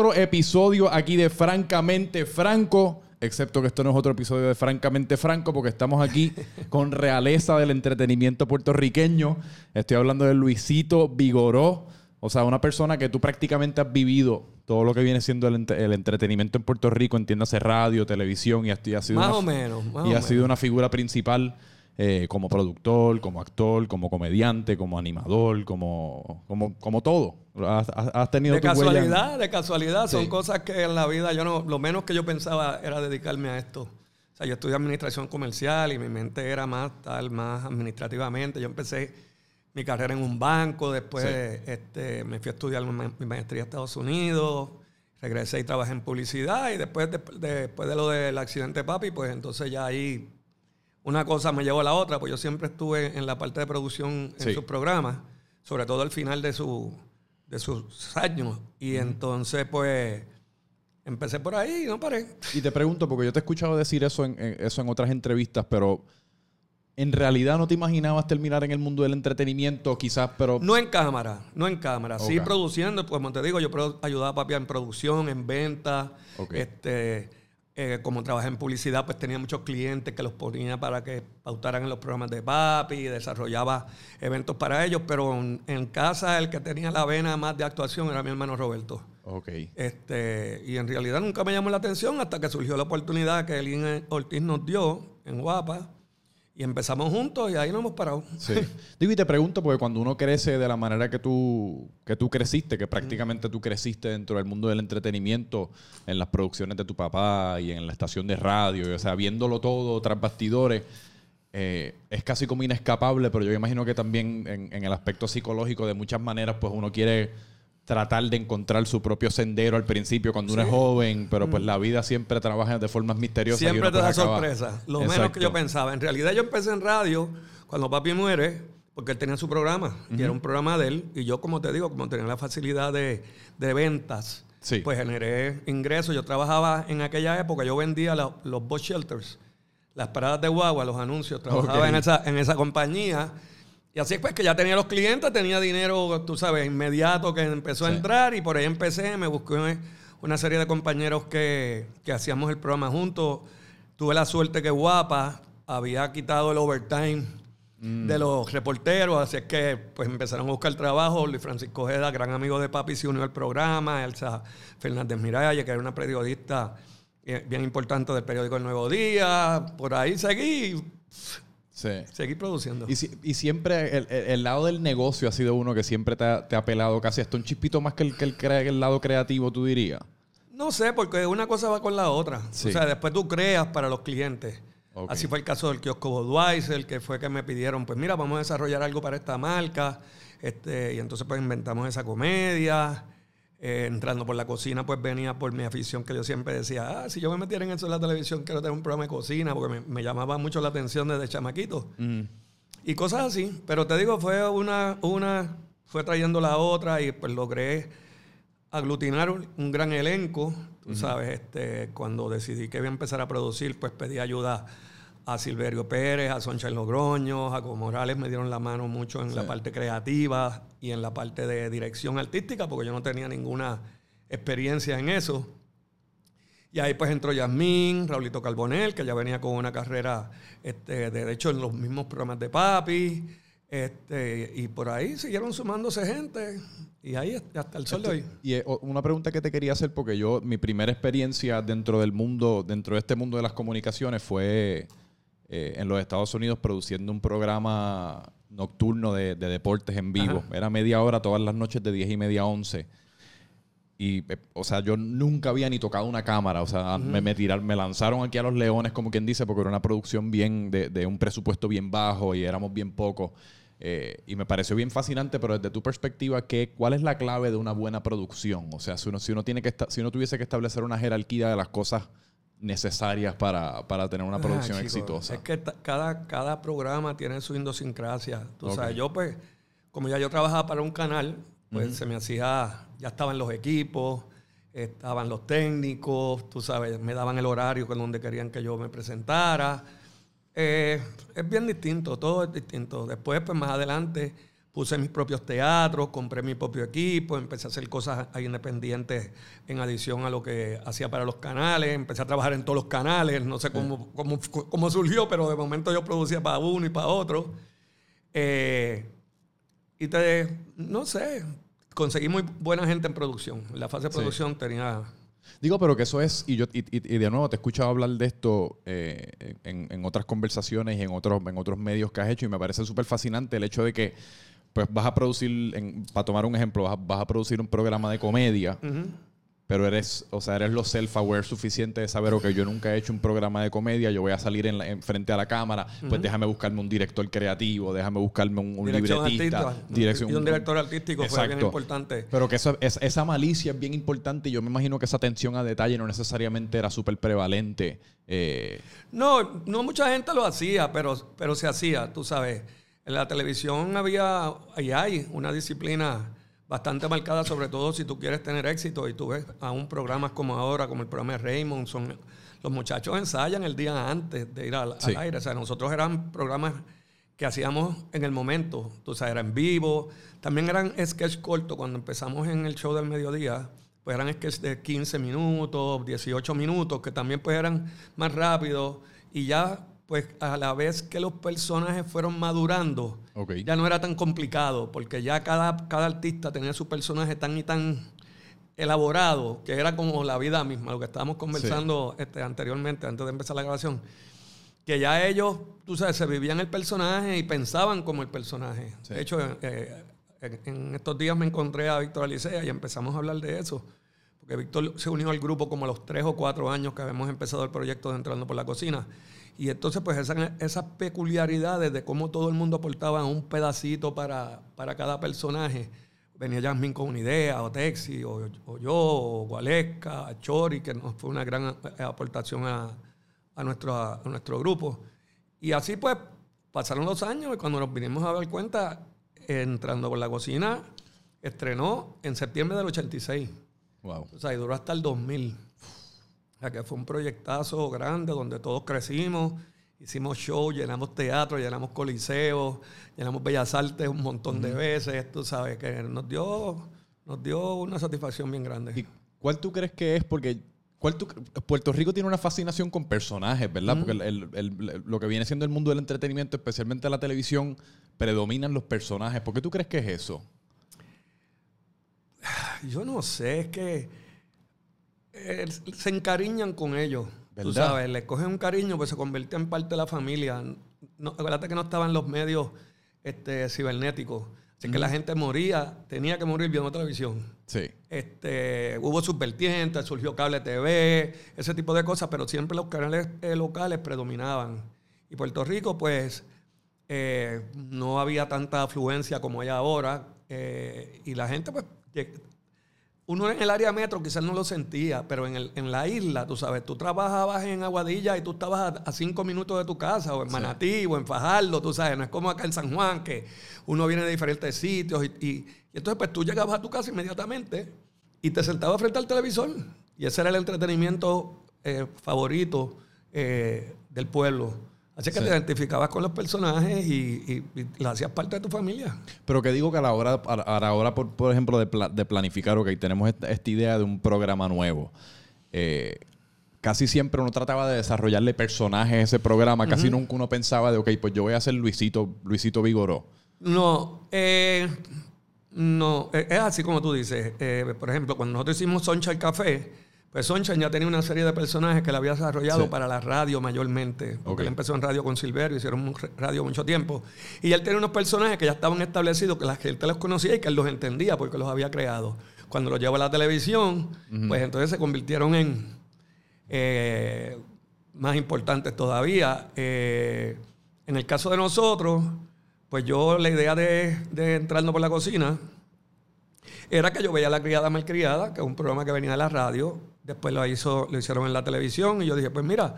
otro episodio aquí de Francamente Franco. Excepto que esto no es otro episodio de Francamente Franco, porque estamos aquí con realeza del entretenimiento puertorriqueño. Estoy hablando de Luisito Vigoró. O sea, una persona que tú prácticamente has vivido todo lo que viene siendo el, ent- el entretenimiento en Puerto Rico, entiéndase radio, televisión, y, has- y ha sido Más una, o menos. Más y o ha sido menos. una figura principal eh, como productor, como actor, como comediante, como animador, como, como, como todo. Has, has- tenido De tu huella en- casualidad, de casualidad. Son cosas que en la vida yo no, lo menos que yo pensaba era dedicarme a esto. O sea, yo estudié administración comercial y mi mente era más tal, más administrativamente. Yo empecé mi carrera en un banco, después este, me fui a estudiar mi ma- mi maestría a Estados Unidos, regresé y trabajé en publicidad y después, de- después de lo del accidente de papi, pues entonces ya ahí una cosa me llevó a la otra, pues yo siempre estuve en la parte de producción en Sí. sus programas, sobre todo al final de, su, de sus años. Y entonces, pues, empecé por ahí y no paré. Y te pregunto, porque yo te he escuchado decir eso en, en- eso en otras entrevistas, pero en realidad no te imaginabas terminar en el mundo del entretenimiento, quizás, pero... No en cámara, no en cámara. Sí produciendo, pues como te digo, yo ayudaba a papi en producción, en venta. Ok. Este, eh, como trabajé en publicidad, pues tenía muchos clientes que los ponía para que pautaran en los programas de papi, desarrollaba eventos para ellos, pero en, en casa el que tenía la vena más de actuación era mi hermano Roberto. Ok. Este, y en realidad nunca me llamó la atención hasta que surgió la oportunidad que Elín Ortiz nos dio en Guapa. Y empezamos juntos y ahí no hemos parado. Sí. Digo, y te pregunto, porque cuando uno crece de la manera que tú, que tú creciste, que prácticamente tú creciste dentro del mundo del entretenimiento, en las producciones de tu papá y en la estación de radio, o sea, viéndolo todo tras bastidores, eh, es casi como inescapable, pero yo imagino que también en el aspecto psicológico, de muchas maneras, pues uno quiere tratar de encontrar su propio sendero al principio cuando uno es joven, pero pues la vida siempre trabaja de formas misteriosas. y Siempre uno, te pues, da sorpresa. Lo menos Exacto. que yo pensaba. En realidad yo empecé en radio cuando papi muere, porque él tenía su programa. Y era un programa de él. Y yo, como te digo, como tenía la facilidad de, de ventas, Sí. pues generé ingresos. Yo trabajaba en aquella época, yo vendía la- los bus shelters, las paradas de guagua, los anuncios. Trabajaba Ok. en, esa, en esa compañía. Y así pues que ya tenía los clientes, tenía dinero, tú sabes, inmediato que empezó a entrar y por ahí empecé, me busqué una serie de compañeros que, que hacíamos el programa juntos. Tuve la suerte que Guapa había quitado el overtime de los reporteros, así es que pues empezaron a buscar trabajo. Luis Francisco Ojeda, gran amigo de papi, se unió al programa. Elsa Fernández Miralles, que era una periodista eh, bien importante del periódico El Nuevo Día. Por ahí seguí, Sí. seguí produciendo. Y, si- y siempre el, el- el lado del negocio ha sido uno que siempre te ha, te ha pelado casi hasta un chispito más que el, que el, lado creativo, tú dirías. No sé, porque una cosa va con la otra. Sí. O sea, después tú creas para los clientes. Así fue el caso del kiosco Budweiser, que fue que me pidieron, pues mira, vamos a desarrollar algo para esta marca. Este, y entonces pues inventamos esa comedia. Eh, entrando por la cocina, pues venía por mi afición que yo siempre decía, ah, si yo me metiera en eso en la televisión, quiero tener un programa de cocina, porque me, me llamaba mucho la atención desde chamaquito. Y cosas así. Pero te digo, fue una, una, fue trayendo la otra y pues logré aglutinar un, un gran elenco. Tú sabes, este, cuando decidí que iba a empezar a producir, pues pedí ayuda a Silverio Pérez, a Soncha Logroño, a Jacobo Morales me dieron la mano mucho en la parte creativa y en la parte de dirección artística, porque yo no tenía ninguna experiencia en eso. Y ahí pues entró Yasmín, Raulito Carbonel, que ya venía con una carrera, este, de hecho, en los mismos programas de Papi. Este, y por ahí siguieron sumándose gente. Y ahí hasta el sol de hoy. Y eh, una pregunta que te quería hacer, porque yo, mi primera experiencia dentro del mundo, dentro de este mundo de las comunicaciones fue eh, en los Estados Unidos produciendo un programa nocturno de, de deportes en vivo. Era media hora todas las noches de 10 y media a 11. Y, eh, o sea, yo nunca había ni tocado una cámara. O sea, me, me tiraron, me lanzaron aquí a los leones, como quien dice, porque era una producción bien de, de un presupuesto bien bajo y éramos bien pocos. Eh, y me pareció bien fascinante, pero desde tu perspectiva, ¿qué, ¿cuál es la clave de una buena producción? O sea, si uno, si uno, tiene que si uno tuviese que establecer una jerarquía de las cosas necesarias para, para tener una Ah, producción chico, exitosa. Es que cada, cada programa tiene su idiosincrasia. Tú sabes, yo pues, como ya yo trabajaba para un canal, pues se me hacía, ya estaban los equipos, estaban los técnicos, tú sabes, me daban el horario con donde querían que yo me presentara. Eh, es bien distinto, todo es distinto. Después, pues más adelante, puse mis propios teatros, compré mi propio equipo, empecé a hacer cosas independientes en adición a lo que hacía para los canales, empecé a trabajar en todos los canales, no sé cómo, cómo, cómo surgió, pero de momento yo producía para uno y para otro. Eh, y te, no sé, conseguí muy buena gente en producción. En la fase de producción tenía Digo, pero que eso es, y yo y, de nuevo te he escuchado hablar de esto eh, en, otras conversaciones y en otros, en otros medios que has hecho, y me parece súper fascinante el hecho de que pues vas a producir, para tomar un ejemplo, vas a, producir un programa de comedia pero eres, o sea, eres lo self-aware suficiente de saber, que yo nunca he hecho un programa de comedia, yo voy a salir en, frente a la cámara, pues déjame buscarme un director creativo, déjame buscarme un, libretista. Dirección, y un director artístico fue bien importante. Pero que eso, esa malicia es bien importante y yo me imagino que esa atención a detalle no necesariamente era súper prevalente. Eh. No, no mucha gente lo hacía, pero, pero se hacía, tú sabes. En la televisión había, y hay una disciplina bastante marcada, sobre todo si tú quieres tener éxito y tú ves a un programa como ahora, como el programa de Raymond, son, los muchachos ensayan el día antes de ir al, aire. O sea, nosotros eran programas que hacíamos en el momento, tú sabes, era en vivo. También eran sketch cortos cuando empezamos en el show del mediodía, pues eran sketch de 15 minutos, 18 minutos, que también pues eran más rápidos y ya pues a la vez que los personajes fueron madurando, ya no era tan complicado, porque ya cada, cada artista tenía su personaje tan y tan elaborado, que era como la vida misma, lo que estábamos conversando este, anteriormente, antes de empezar la grabación, que ya ellos, tú sabes, se vivían el personaje y pensaban como el personaje. De hecho, eh, en, estos días me encontré a Víctor Alicea y empezamos a hablar de eso, porque Víctor se unió al grupo como a los tres o cuatro años que habíamos empezado el proyecto de Entrando por la Cocina. Y entonces, pues esas, peculiaridades de cómo todo el mundo aportaba un pedacito para, para cada personaje. Venía Jasmine con una idea, o Texi, o, yo, o Gualesca, Chori, que nos fue una gran aportación a, nuestro, a nuestro grupo. Y así, pues, pasaron los años y cuando nos vinimos a dar cuenta, entrando por la cocina, estrenó en septiembre del 86. Wow. O sea, y duró hasta el 2000 sea, que fue un proyectazo grande donde todos crecimos, hicimos show, llenamos teatro, llenamos coliseos, llenamos Bellas Artes un montón de veces, tú sabes, que nos dio, nos dio una satisfacción bien grande. ¿Y cuál tú crees que es? Porque ¿cuál Puerto Rico tiene una fascinación con personajes, ¿verdad? Porque lo que viene siendo el mundo del entretenimiento, especialmente la televisión, predominan los personajes. ¿Por qué tú crees que es eso? Yo no sé, es que eh, se encariñan con ellos. Tú sabes, les cogen un cariño, pues se convierte en parte de la familia. No, acuérdate que no estaban los medios este, cibernéticos. Así que la gente moría, tenía que morir viendo televisión. Sí. Este, hubo subvertientes, surgió cable TV, ese tipo de cosas, pero siempre los canales eh, locales predominaban. Y Puerto Rico, pues, eh, no había tanta afluencia como hay ahora. y la gente, pues, uno en el área metro quizás no lo sentía, pero en, el, en la isla, tú sabes, tú trabajabas en Aguadilla y tú estabas a, cinco minutos de tu casa, o en Manatí, o en Fajardo, tú sabes, no es como acá en San Juan, que uno viene de diferentes sitios y, y, entonces pues tú llegabas a tu casa inmediatamente y te sentabas frente al televisor y ese era el entretenimiento eh, favorito eh, del pueblo. Así que te identificabas con los personajes y, y, hacías parte de tu familia. Pero que digo que a la hora, a la hora por, por ejemplo, de, planificar, ok, tenemos esta, idea de un programa nuevo. Eh, casi siempre uno trataba de desarrollarle personajes a ese programa. Casi nunca uno pensaba de, ok, pues yo voy a ser Luisito, Luisito Vigoró. No, eh, no, es así como tú dices. Eh, por ejemplo, cuando nosotros hicimos Soncha el Café, pues Soncha ya tenía una serie de personajes que le había desarrollado para la radio mayormente. Porque él empezó en radio con Silverio, hicieron radio mucho tiempo. Y él tenía unos personajes que ya estaban establecidos, que la gente los conocía y que él los entendía porque los había creado. Cuando los llevó a la televisión, pues entonces se convirtieron en eh, más importantes todavía. Eh, en el caso de nosotros, pues yo la idea de, de entrarnos por la cocina era que yo veía La Criada Malcriada, que es un programa que venía de la radio, después lo, hizo, lo hicieron en la televisión y yo dije, pues mira,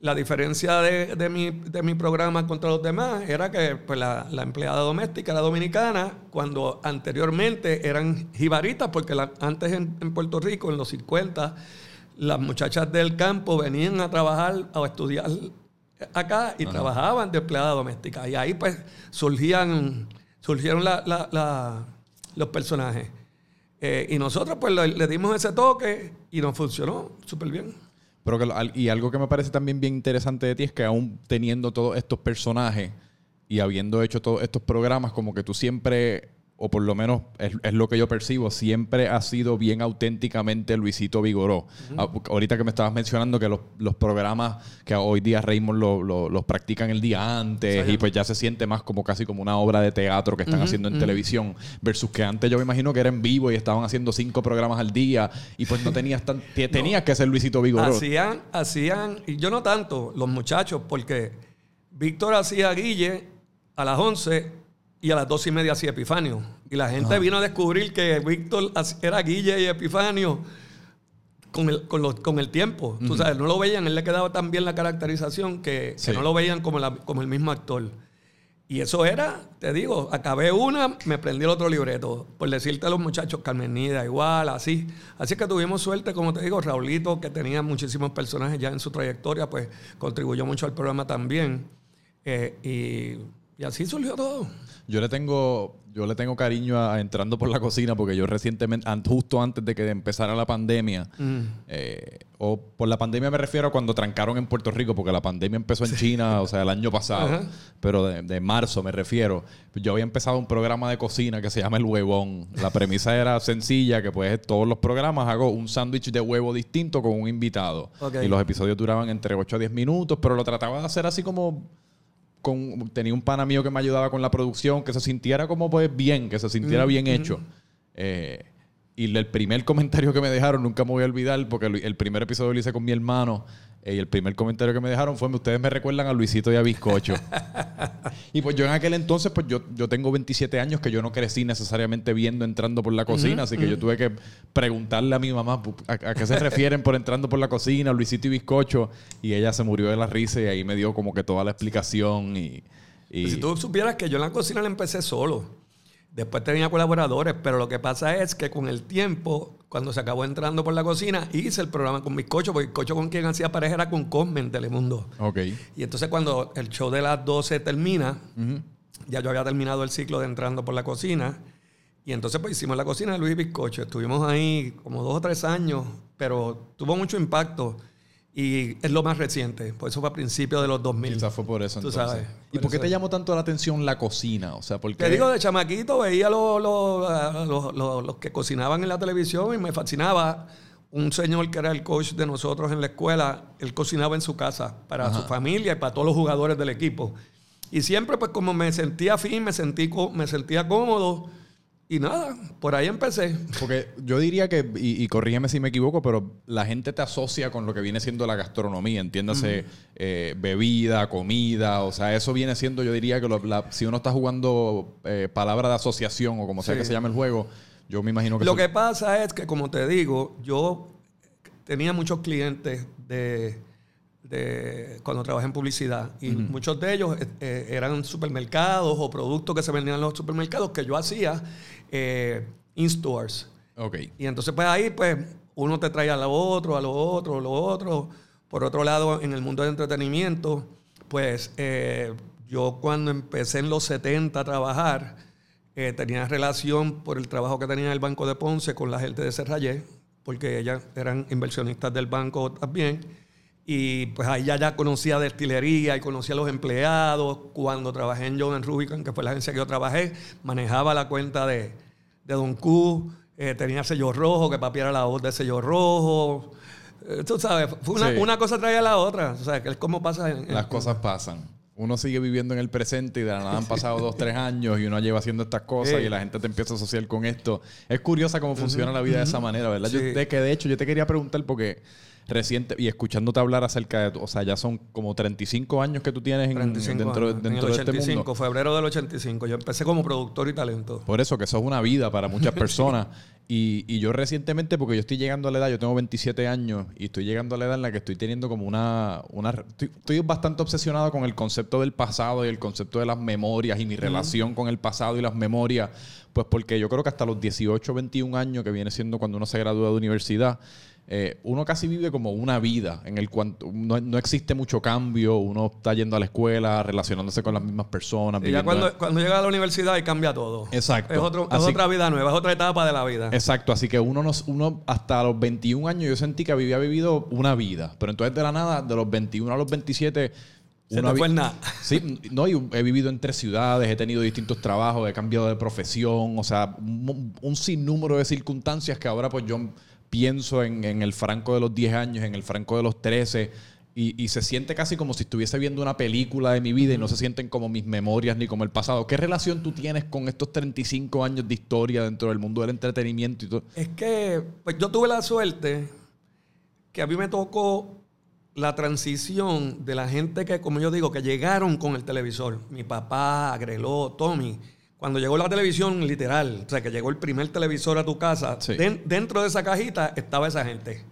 la diferencia de, mi, programa contra los demás era que pues, la, empleada doméstica era dominicana, cuando anteriormente eran jibaritas, porque antes en, Puerto Rico, en los 50, las muchachas del campo venían a trabajar o a estudiar acá y trabajaban de empleada doméstica. Y ahí pues surgían surgieron los personajes. Eh, y nosotros pues le, dimos ese toque y nos funcionó súper bien. Pero y algo que me parece también bien interesante de ti es que aún teniendo todos estos personajes y habiendo hecho todos estos programas, como que tú siempre o por lo menos es, lo que yo percibo, siempre ha sido bien auténticamente Luisito Vigoró. Ah, ahorita que me estabas mencionando que los, programas que hoy día Raymond los practican el día antes y pues ya se siente más como casi como una obra de teatro que están haciendo en televisión versus que antes yo me imagino que era en vivo y estaban haciendo cinco programas al día y pues no tenías tan, tenías que ser Luisito Vigoró. Hacían, hacían, y yo no tanto, los muchachos, porque Víctor hacía Guille a las 11 y a las dos y media hacía Epifanio. Y la gente vino a descubrir que Víctor era Guille y Epifanio con el, con, el tiempo. Tú sabes, no lo veían, él le quedaba tan bien la caracterización que, no lo veían como, como el mismo actor. Y eso era, te digo, acabé una, me prendí el otro libreto. Por decirte a los muchachos, Carmenida, igual, así. Así que tuvimos suerte, como te digo, Raulito, que tenía muchísimos personajes ya en su trayectoria, pues contribuyó mucho al programa también. Eh, y, y así surgió todo. Yo le tengo, yo le tengo cariño a, entrando por la cocina porque yo recientemente, justo antes de que empezara la pandemia, mm. eh, o por la pandemia me refiero a cuando trancaron en Puerto Rico, porque la pandemia empezó en China, o sea, el año pasado, pero de, marzo me refiero. Yo había empezado un programa de cocina que se llama El Huevón. La premisa era sencilla, que pues todos los programas hago un sándwich de huevo distinto con un invitado. Y los episodios duraban entre 8 a 10 minutos, pero lo trataba de hacer así como tenía un pana mío que me ayudaba con la producción, que se sintiera como pues bien, que se sintiera bien hecho. Eh, y el primer comentario que me dejaron, nunca me voy a olvidar, porque el primer episodio lo hice con mi hermano. Eh, y el primer comentario que me dejaron fue: Ustedes me recuerdan a Luisito y a Bizcocho. y pues yo en aquel entonces, pues yo, yo tengo 27 años que yo no crecí necesariamente viendo entrando por la cocina. así que yo tuve que preguntarle a mi mamá a, qué se refieren por entrando por la cocina, Luisito y Bizcocho. Y ella se murió de la risa y ahí me dio como que toda la explicación. Y, y... Si tú supieras que yo en la cocina la empecé solo. Después tenía colaboradores, pero lo que pasa es que con el tiempo, cuando se acabó entrando por la cocina, hice el programa con Bizcocho, porque Bizcocho con quien hacía pareja era con Cosme en Telemundo. Ok. Y entonces cuando el show de las 12 termina, ya yo había terminado el ciclo de entrando por la cocina, y entonces pues hicimos la cocina de Luis Bizcocho. Estuvimos ahí como dos o tres años, pero tuvo mucho impacto. Y es lo más reciente, por eso fue a principios de los 2000. Quizás fue por eso entonces. ¿Y por, qué te llamó tanto la atención la cocina? O sea, porque Te digo, de chamaquito veía los, los, los, que cocinaban en la televisión y me fascinaba. Un señor que era el coach de nosotros en la escuela, él cocinaba en su casa para su familia y para todos los jugadores del equipo. Y siempre, pues como me sentía fin, me, sentí, me sentía cómodo, y nada, por ahí empecé. Porque yo diría que, y, corrígeme si me equivoco, pero la gente te asocia con lo que viene siendo la gastronomía, entiéndase eh, bebida, comida, o sea, eso viene siendo, yo diría que si uno está jugando eh, palabra de asociación o como sea que se llame el juego, yo me imagino que... Lo que pasa es que, como te digo, yo tenía muchos clientes de, de cuando trabajé en publicidad y muchos de ellos eh, eran supermercados o productos que se vendían en los supermercados que yo hacía eh, in-stores. Okay. Y entonces, pues ahí, pues, uno te trae a lo otro, a lo otro, a lo otro. Por otro lado, en el mundo del entretenimiento, pues eh, yo cuando empecé en los 70 a trabajar, eh, tenía relación por el trabajo que tenía en el Banco de Ponce con la gente de Serrayé, porque ellas eran inversionistas del banco también. Y pues ahí ya, ya conocía destilería y conocía a los empleados. Cuando trabajé en John Rubicon, que fue la agencia que yo trabajé, manejaba la cuenta de, de Don Q. Eh, tenía sello rojo, que papi era la voz de sello rojo. Eh, tú sabes, una, cosa traía a la otra. O sea, que es como pasa. En, Las cosas pasan. Uno sigue viviendo en el presente y de la nada han pasado dos, tres años y uno lleva haciendo estas cosas y la gente te empieza a asociar con esto. Es curiosa cómo funciona la vida de esa manera, ¿verdad? Yo, de que de hecho yo te quería preguntar porque reciente y escuchándote hablar acerca de, o sea, ya son como 35 años que tú tienes en, dentro, dentro de este mundo. febrero del 85. Yo empecé como productor y talento. Por eso, que eso es una vida para muchas personas. y, y, yo recientemente, porque yo estoy llegando a la edad, yo tengo 27 años y estoy llegando a la edad en la que estoy teniendo como una... una estoy, bastante obsesionado con el concepto del pasado y el concepto de las memorias y mi relación con el pasado y las memorias. Pues porque yo creo que hasta los 18, 21 años, que viene siendo cuando uno se gradúa de universidad, eh, uno casi vive como una vida en el cual no, no existe mucho cambio, uno está yendo a la escuela, relacionándose con las mismas personas. Y ya cuando, cuando llega a la universidad y cambia todo. Exacto. Es, otro- es otra vida nueva, es otra etapa de la vida. Exacto, así que uno, nos, uno hasta los 21 años yo sentí que había vivido una vida, pero entonces de la nada, de los 21 a los 27, Se te fue el nada. Sí, no, y he vivido en tres ciudades, he tenido distintos trabajos, he cambiado de profesión, o sea, un, un sinnúmero de circunstancias que ahora pues yo pienso en, en el franco de los 10 años, en el franco de los 13, y, y se siente casi como si estuviese viendo una película de mi vida y no se sienten como mis memorias ni como el pasado. ¿Qué relación tú tienes con estos 35 años de historia dentro del mundo del entretenimiento y todo? Es que pues yo tuve la suerte que a mí me tocó la transición de la gente que, como yo digo, que llegaron con el televisor. Mi papá, Agreló, Tommy. Cuando llegó la televisión, literal, o sea, que llegó el primer televisor a tu casa, Sí. dentro de esa cajita estaba esa gente.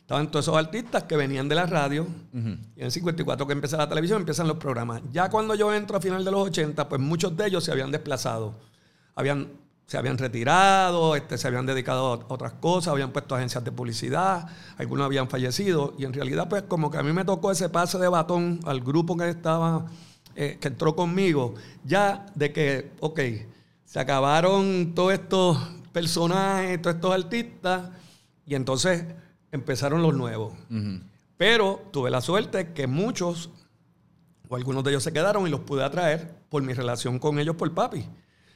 Estaban todos esos artistas que venían de la radio. Y en el 54 que empieza la televisión, empiezan los programas. Ya cuando yo entro a final de los 80, pues muchos de ellos se habían desplazado. Habían, se habían retirado, este, se habían dedicado a otras cosas, habían puesto agencias de publicidad, algunos habían fallecido. Y en realidad, pues como que a mí me tocó ese pase de batón al grupo que estaba, eh, que entró conmigo, ya de que, ok, se acabaron todos estos personajes, todos estos artistas, y entonces empezaron los nuevos. Pero tuve la suerte que muchos, o algunos de ellos se quedaron y los pude atraer por mi relación con ellos por papi.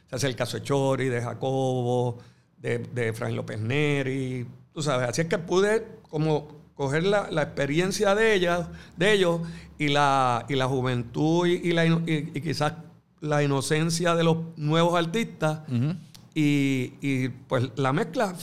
Se hace el caso de Chori, de Jacobo, de, de Fran López Neri, tú sabes. Así es que pude como coger la, la experiencia de ellas, de ellos, y la, y la juventud y, y la, y- y quizás la inocencia de los nuevos artistas. y, y, pues la mezcla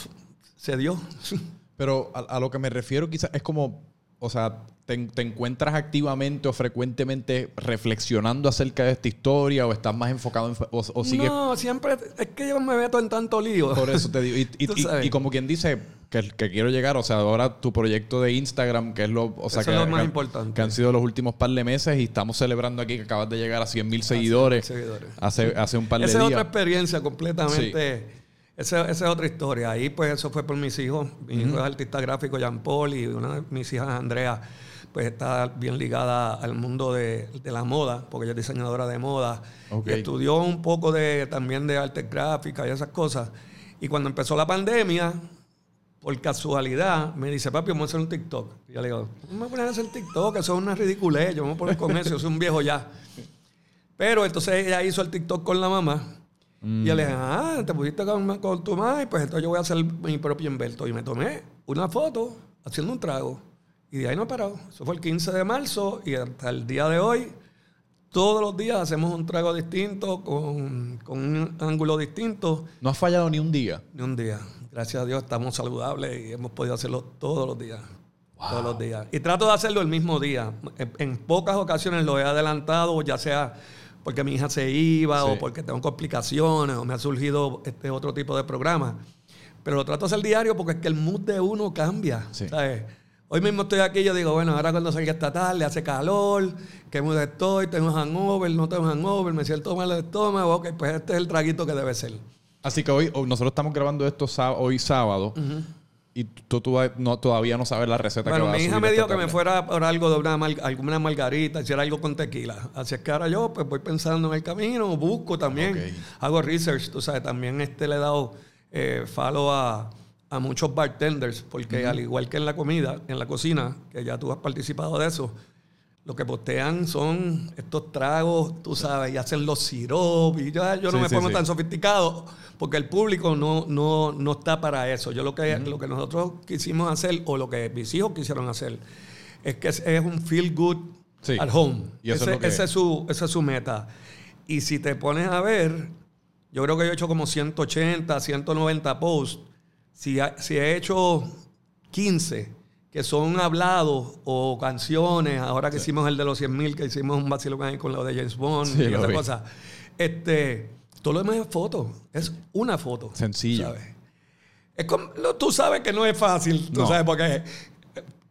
se dio. Pero a, a lo que me refiero quizás es como, o sea, te, te encuentras activamente o frecuentemente reflexionando acerca de esta historia o estás más enfocado en... O, o sigues... No, siempre es que yo me meto en tanto lío. Por eso te digo. Y, y como quien dice que, que quiero llegar, o sea, ahora tu proyecto de Instagram, que es lo, o sea, Eso que, es lo más que- importante. que han sido los últimos par de meses y estamos celebrando aquí que acabas de llegar a 100 mil seguidores, seguidores. Hace, hace un par de Esa es días. otra experiencia completamente. Esa, esa es otra historia. Ahí, pues, eso fue por mis hijos. Mi hijo es artista gráfico, Jean Paul, y una de mis hijas, Andrea, pues está bien ligada al mundo de, de la moda, porque ella es diseñadora de moda. Ok. Y estudió un poco de, también de arte gráfica y esas cosas. Y cuando empezó la pandemia, por casualidad, me dice, papi, vamos a hacer un TikTok. Y yo le digo, no me voy a hacer TikTok, eso es una ridiculez, yo me voy a poner con eso, yo soy un viejo ya. Pero entonces ella hizo el TikTok con la mamá. Y yo le dije, ah, te pusiste con, con tu mamá, y pues entonces yo voy a hacer mi propio invento. Y me tomé una foto haciendo un trago. Y de ahí no he parado. Eso fue el 15 de marzo y hasta el día de hoy, todos los días hacemos un trago distinto, con, con un ángulo distinto. No has fallado ni un día. Ni un día. Gracias a Dios estamos saludables y hemos podido hacerlo todos los días. Todos los días. Y trato de hacerlo el mismo día. En, en pocas ocasiones lo he adelantado, ya sea porque mi hija se iba Sí. o porque tengo complicaciones o me ha surgido este otro tipo de programa. Pero lo trato de hacer diario porque es que el mood de uno cambia. Sí. ¿sabes? Hoy mismo estoy aquí y yo digo, bueno, ahora cuando salga esta tarde hace calor, qué mood estoy, tengo hangover, no tengo hangover, me siento mal el estómago, ok, pues este es el traguito que debe ser. Así que hoy, nosotros estamos grabando esto hoy sábado y tú, tú no, todavía no sabes la receta que Bueno, vas a mi hija me dijo que me fuera por algo de una mar- alguna margarita, hiciera algo con tequila. Así es que ahora yo pues voy pensando en el camino, busco también, hago research, tú sabes, también este le he dado eh, follow a, a muchos bartenders, porque al igual que en la comida, en la cocina, que ya tú has participado de eso, lo que postean son estos tragos, tú sabes, y hacen los siropes. Y ya yo no Sí, me sí, pongo sí. tan sofisticado porque el público no, no, no está para eso. Yo lo que, lo que nosotros quisimos hacer, o lo que mis hijos quisieron hacer, es que es, es un feel good at home. Y eso es ese, lo que- ese es su, esa es su meta. Y si te pones a ver, yo creo que yo he hecho como 180, 190 posts. Si, ha- si he hecho 15 que son hablados o canciones, ahora que hicimos el de los 100 mil, que hicimos un vacilón ahí con lo de James Bond Sí, y esa vi. cosa. Este, todo lo demás es foto. Es una foto. Sencillo. ¿sabes? Es como- tú sabes que no es fácil, tú No. sabes, porque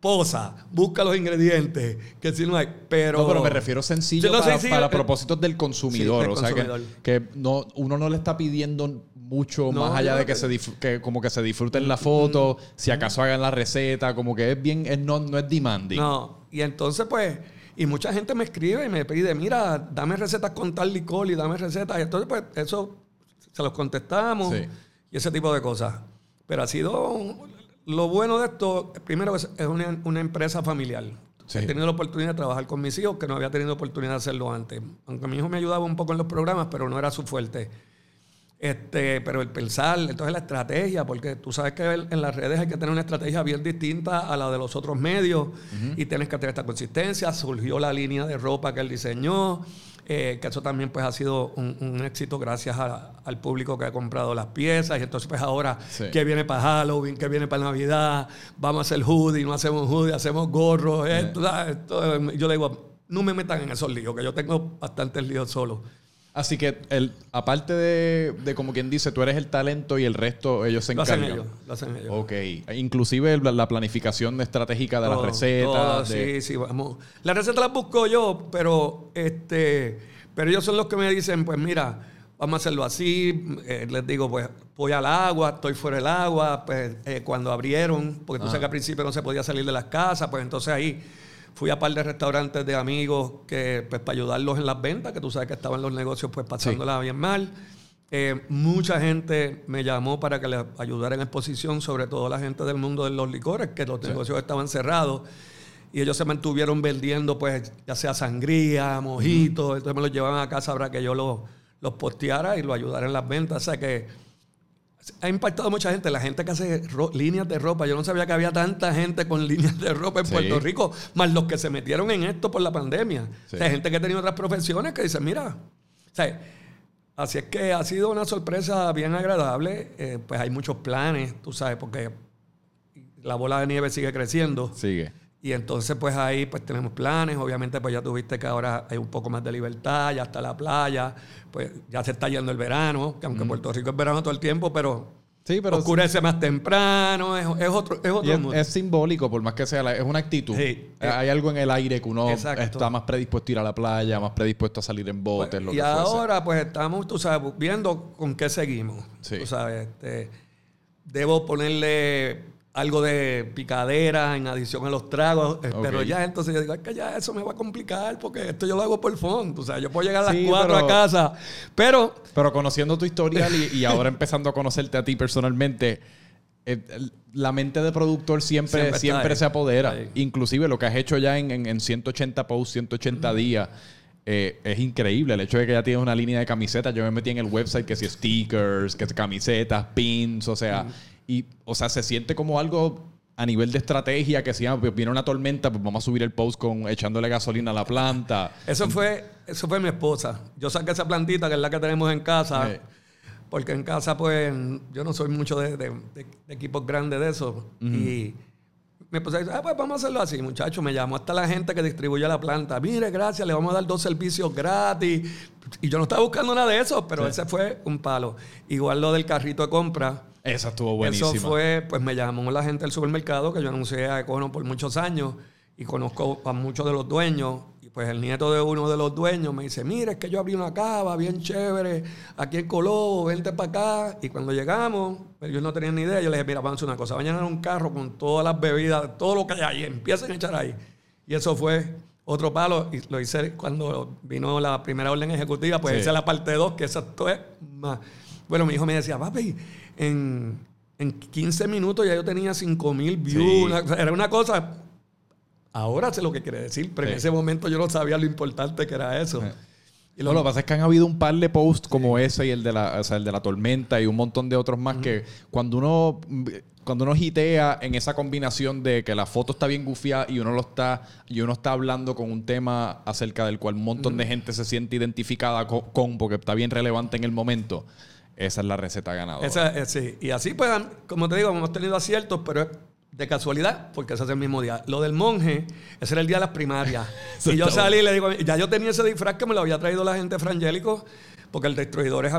posa, busca los ingredientes, que si no hay, pero... No, pero me refiero sencillo no para, para eh, propósitos del consumidor. Sí, del o sea, que- consumidor. Que, no, uno no le está pidiendo mucho No, más allá de que, que- se que como que se disfruten la foto, si acaso hagan la receta, como que es bien, es no, no es demanding. No, y entonces pues, y mucha gente me escribe y me pide, mira, dame recetas con tal licor y dame recetas. Y entonces pues eso se los contestamos Sí. y ese tipo de cosas. Pero ha sido, lo bueno de esto, primero es, es una, una empresa familiar. Sí. He tenido la oportunidad de trabajar con mis hijos que no había tenido oportunidad de hacerlo antes. Aunque mi hijo me ayudaba un poco en los programas, pero no era su fuerte. Este, pero el pensar, entonces la estrategia, porque tú sabes que en las redes hay que tener una estrategia bien distinta a la de los otros medios y tienes que tener esta consistencia. Surgió la línea de ropa que él diseñó, eh, que eso también pues ha sido un, un éxito gracias a- al público que ha comprado las piezas y entonces pues ahora Sí. que viene para Halloween, que viene para Navidad, vamos a hacer hoodie, no hacemos hoodie, hacemos gorros, esto, esto. yo le digo, no me metan en esos líos, que yo tengo bastantes líos solo. Así que el, aparte de, de como quien dice, tú eres el talento y el resto ellos se Lo hacen encargan. ellos, lo hacen ellos. Ok. Inclusive la, la planificación estratégica de las Todo, recetas. todo, de- Sí, sí, vamos. Las recetas las busco yo, pero este, pero ellos son los que me dicen, pues mira, vamos a hacerlo así. Eh, les digo, pues voy al agua, estoy fuera del agua. Pues eh, cuando abrieron, porque tú sabes que al principio no se podía salir de las casas, pues entonces ahí fui a par de restaurantes de amigos que, pues para ayudarlos en las ventas, que tú sabes que estaban los negocios pues pasándola bien mal. Eh, mucha gente me llamó para que les ayudara en exposición, sobre todo la gente del mundo de los licores, que los negocios estaban cerrados. Y ellos se mantuvieron vendiendo, pues, ya sea sangría, mojitos. Entonces me los llevaban a casa para que yo los, los posteara y los ayudara en las ventas. O sea que ha impactado a mucha gente. La gente que hace líneas de ropa. Yo no sabía que había tanta gente con líneas de ropa en Sí. Puerto Rico, más los que se metieron en esto por la pandemia. Sí. O sea, gente que ha tenido otras profesiones que dice, mira, o sea, así es que ha sido una sorpresa bien agradable. Eh, pues hay muchos planes, tú sabes, porque la bola de nieve sigue creciendo. Sigue. Y entonces, pues ahí pues tenemos planes. Obviamente, pues ya tuviste que ahora hay un poco más de libertad, ya está la playa, pues ya se está yendo el verano, que aunque Puerto Rico es verano todo el tiempo, pero, Sí, pero oscurece más temprano, es, es otro, es otro es, mundo. es simbólico, por más que sea, la- es una actitud. Sí. Eh, Hay algo en el aire que uno Exacto. está más predispuesto a ir a la playa, más predispuesto a salir en botes, lo y que fuese. ahora, pues estamos, tú sabes, viendo con qué seguimos. Sí. Tú sabes, este, debo ponerle algo de picadera en adición a los tragos, eh, pero ya entonces yo digo, es que ya eso me va a complicar porque esto yo lo hago por fondo. O sea, yo puedo llegar a las Sí, 4 pero- a casa, pero Pero conociendo tu historial y, y ahora empezando a conocerte a ti personalmente, eh, la mente de productor siempre, Siempre se apodera. Inclusive lo que has hecho ya en, en- en 180 posts, 180 días, eh, es increíble. El hecho de que ya tienes una línea de camisetas. Yo me metí en el website que si stickers, que camisetas, pins, o sea, y o sea, se siente como algo a nivel de estrategia que si ah, pues viene una tormenta, pues vamos a subir el post con echándole gasolina a la planta. eso fue, eso fue mi esposa. Yo saqué esa plantita que es la que tenemos en casa. Eh. Porque en casa, pues, yo no soy mucho de, de- de- de equipos grandes de eso. Y mi esposa dice, ah, pues vamos a hacerlo así, muchacho. Me llamó hasta la gente que distribuye la planta. Mire, gracias, le vamos a dar dos servicios gratis. Y yo no estaba buscando nada de eso, pero ese fue un palo. Igual lo del carrito de compra. Esa estuvo buenísima. Eso fue, pues me llamó la gente del supermercado, que yo anuncié a Econo por muchos años y conozco a muchos de los dueños. Y pues el nieto de uno de los dueños me dice, mira, es que yo abrí una cava bien chévere aquí en Coló, vente para acá. Y cuando llegamos, pues, ellos no tenían ni idea. Yo les dije, mira, vamos a una cosa, vayan a un carro con todas las bebidas, todo lo que hay ahí, empiecen a echar ahí. Y eso fue otro palo. Y lo hice cuando vino la primera orden ejecutiva, pues Sí. hice la parte 2, que esa es más. Bueno, mi hijo me decía, papi, en, en 15 minutos ya yo tenía 5 mil views. Sí. Una- era una cosa. Ahora sé lo que quiere decir, pero en Sí. ese momento yo no sabía lo importante que era eso. Eh. Y No, lo que pasa es que han habido un par de posts como ese y el de la, o sea, el de la tormenta y un montón de otros más que cuando uno cuando uno hitea en esa combinación de que la foto está bien gufiada y uno lo está y uno está hablando con un tema acerca del cual un montón de gente se siente identificada co- con, porque está bien relevante en el momento, esa es la receta ganadora. Esa, eh, sí. Y así, pues, como te digo, hemos tenido aciertos, pero es de casualidad, porque ese es el mismo día. Lo del monje, ese era el día de las primarias. Y yo salí y le digo, ya yo tenía ese disfraz que me lo había traído la gente frangélico, porque el destruidor es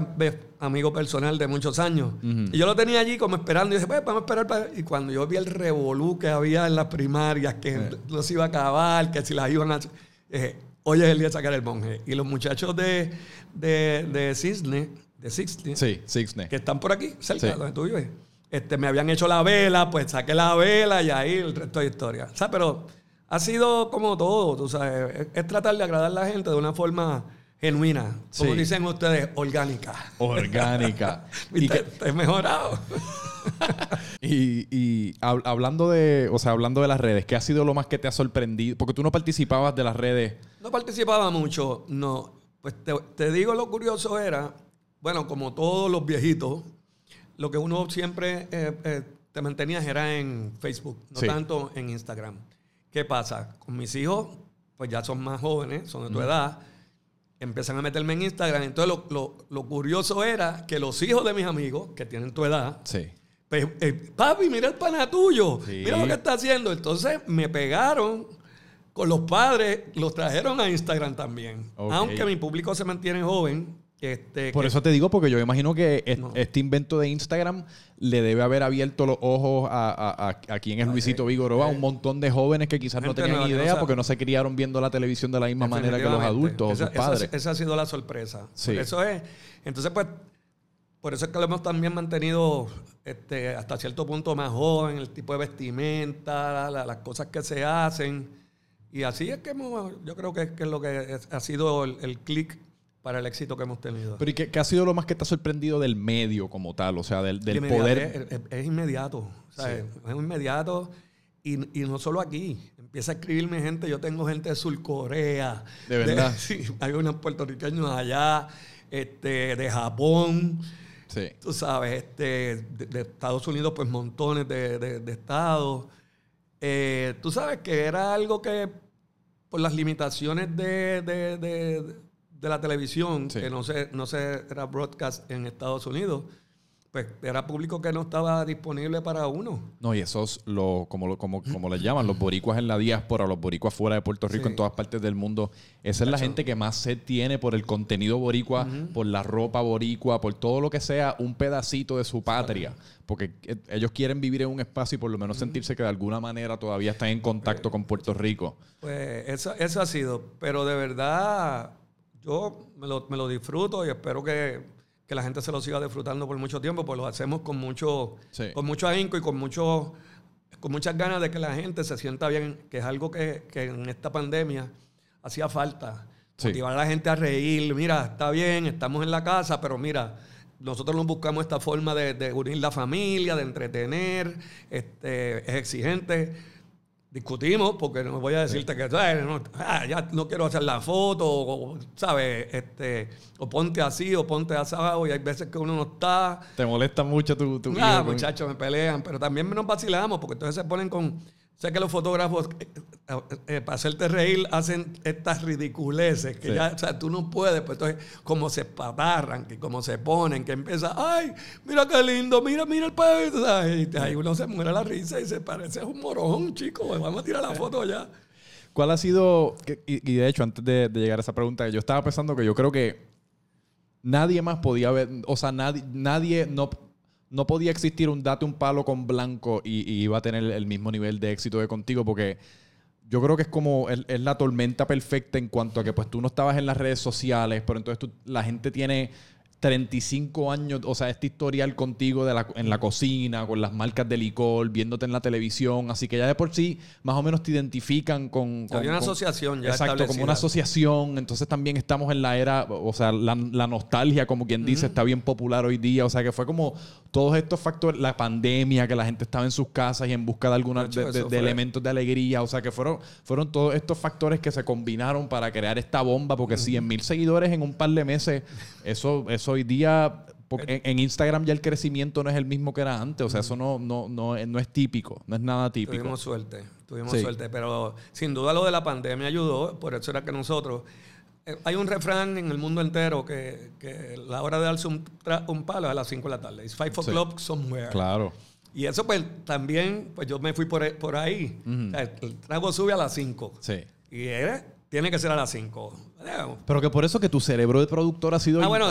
amigo personal de muchos años. Y yo lo tenía allí como esperando y dije, pues vamos a esperar. Y cuando yo vi el revolú que había en las primarias, que no se iba a acabar, que si las iban a... Dije, hoy es el día de sacar el monje. Y los muchachos de, de, de Cisne, de Cisne, sí, Cisne, que están por aquí, cerca donde tú vives, este, me habían hecho la vela, pues saqué la vela y ahí el resto de historia. O sea, pero ha sido como todo, tú sabes, es, tratar de agradar a la gente de una forma genuina, como dicen ustedes, orgánica. Orgánica. y que te mejorado. y, y hablando de, o sea, hablando de las redes, ¿qué ha sido lo más que te ha sorprendido? Porque tú no participabas de las redes. No participaba mucho, no. Pues te, digo lo curioso era, bueno, como todos los viejitos, lo que uno siempre eh, eh, te mantenías era en Facebook, no tanto en Instagram. ¿Qué pasa? Con mis hijos, pues ya son más jóvenes, son de tu edad, empiezan a meterme en Instagram. Entonces lo, curioso era que los hijos de mis amigos, que tienen tu edad, sí. pues, eh, papi, mira el pana tuyo, mira lo que está haciendo. Entonces me pegaron con los padres, los trajeron a Instagram también. Aunque mi público se mantiene joven, este, Por eso te digo, porque yo imagino que este invento de Instagram le debe haber abierto los ojos a, a, quien es Luisito Vigoró, a un montón de jóvenes que quizás no tenían idea porque no se criaron viendo la televisión de la misma manera que los adultos o sus padres. Esa, ha sido la sorpresa. Eso es. Entonces, pues, por eso es que lo hemos también mantenido este, hasta cierto punto más joven, el tipo de vestimenta, las cosas que se hacen. Y así es que yo creo que, es lo que ha sido el, el clic para el éxito que hemos tenido. Pero ¿y qué, ha sido lo más que te ha sorprendido del medio como tal? O sea, del, poder... Es, inmediato. Es inmediato. Y, no solo aquí. Empieza a escribirme gente. Yo tengo gente de Sur Corea. De verdad. sí, hay unos puertorriqueños allá, este, de Japón. Sí. Tú sabes, este, de, Estados Unidos, pues montones de, estados. Eh, tú sabes que era algo que por las limitaciones de de la televisión, que no se, no se era broadcast en Estados Unidos, pues era público que no estaba disponible para uno. No, y esos, lo, como, como, como les llaman, los boricuas en la diáspora, los boricuas fuera de Puerto Rico, en todas partes del mundo, esa es la gente que más se tiene por el contenido boricua, por la ropa boricua, por todo lo que sea un pedacito de su patria. Porque eh, ellos quieren vivir en un espacio y por lo menos sentirse que de alguna manera todavía están en contacto pues con Puerto Rico. Pues eso, eso ha sido, pero de verdad yo me lo, me lo disfruto y espero que, que, la gente se lo siga disfrutando por mucho tiempo, pues lo hacemos con mucho, con mucho ahínco y con mucho con muchas ganas de que la gente se sienta bien, que es algo que, que en esta pandemia hacía falta. Motivar a la gente a reír, mira, está bien, estamos en la casa, pero mira, nosotros nos buscamos esta forma de, de unir la familia, de entretener, este, es exigente discutimos, porque no voy a decirte que no, ah, ya no quiero hacer la foto, o, ¿sabes? Este, o ponte así, o ponte asado, y hay veces que uno no está. ¿Te molesta mucho tu, tu Ah, muchachos, me pelean, pero también nos vacilamos, porque entonces se ponen con Sé que los fotógrafos, eh, eh, eh, para hacerte reír, hacen estas ridiculeces que ya, o sea, tú no puedes, pues entonces, como se paparran, que como se ponen, que empieza, ay, mira qué lindo, mira, mira el país, y ahí uno se muere la risa y se parece un morón, chico, vamos a tirar la foto ya. ¿Cuál ha sido, y, de hecho, antes de, llegar a esa pregunta, yo estaba pensando que yo creo que nadie más podía ver, o sea, nadie, nadie no no podía existir un date un palo con blanco y, iba a tener el mismo nivel de éxito de contigo porque yo creo que es como es, la tormenta perfecta en cuanto a que pues tú no estabas en las redes sociales, pero entonces la gente tiene 35 años, o sea, este historial contigo de la, en la cocina, con las marcas de licor, viéndote en la televisión, así que ya de por sí más o menos te identifican con... Había una asociación ya Exacto, como una asociación, entonces también estamos en la era, o sea, la, nostalgia, como quien dice, está bien popular hoy día, o sea, que fue como todos estos factores, la pandemia, que la gente estaba en sus casas y en busca de algunos de, elementos de alegría, o sea, que fueron, fueron todos estos factores que se combinaron para crear esta bomba, porque 100 mil seguidores en un par de meses, eso... eso hoy día, en, Instagram ya el crecimiento no es el mismo que era antes. O sea, eso no, no, no, no es típico, no es nada típico. Tuvimos suerte, tuvimos suerte. Pero sin duda lo de la pandemia ayudó, por eso era que nosotros... Eh, hay un refrán en el mundo entero que, que la hora de darse un, palo es a las 5 de la tarde. It's 5 o'clock somewhere. Claro. Y eso pues también, pues yo me fui por, por ahí. el trago sube a las 5. Sí. Y era tiene que ser a las 5. Pero que por eso que tu cerebro de productor ha sido, Ah, bueno,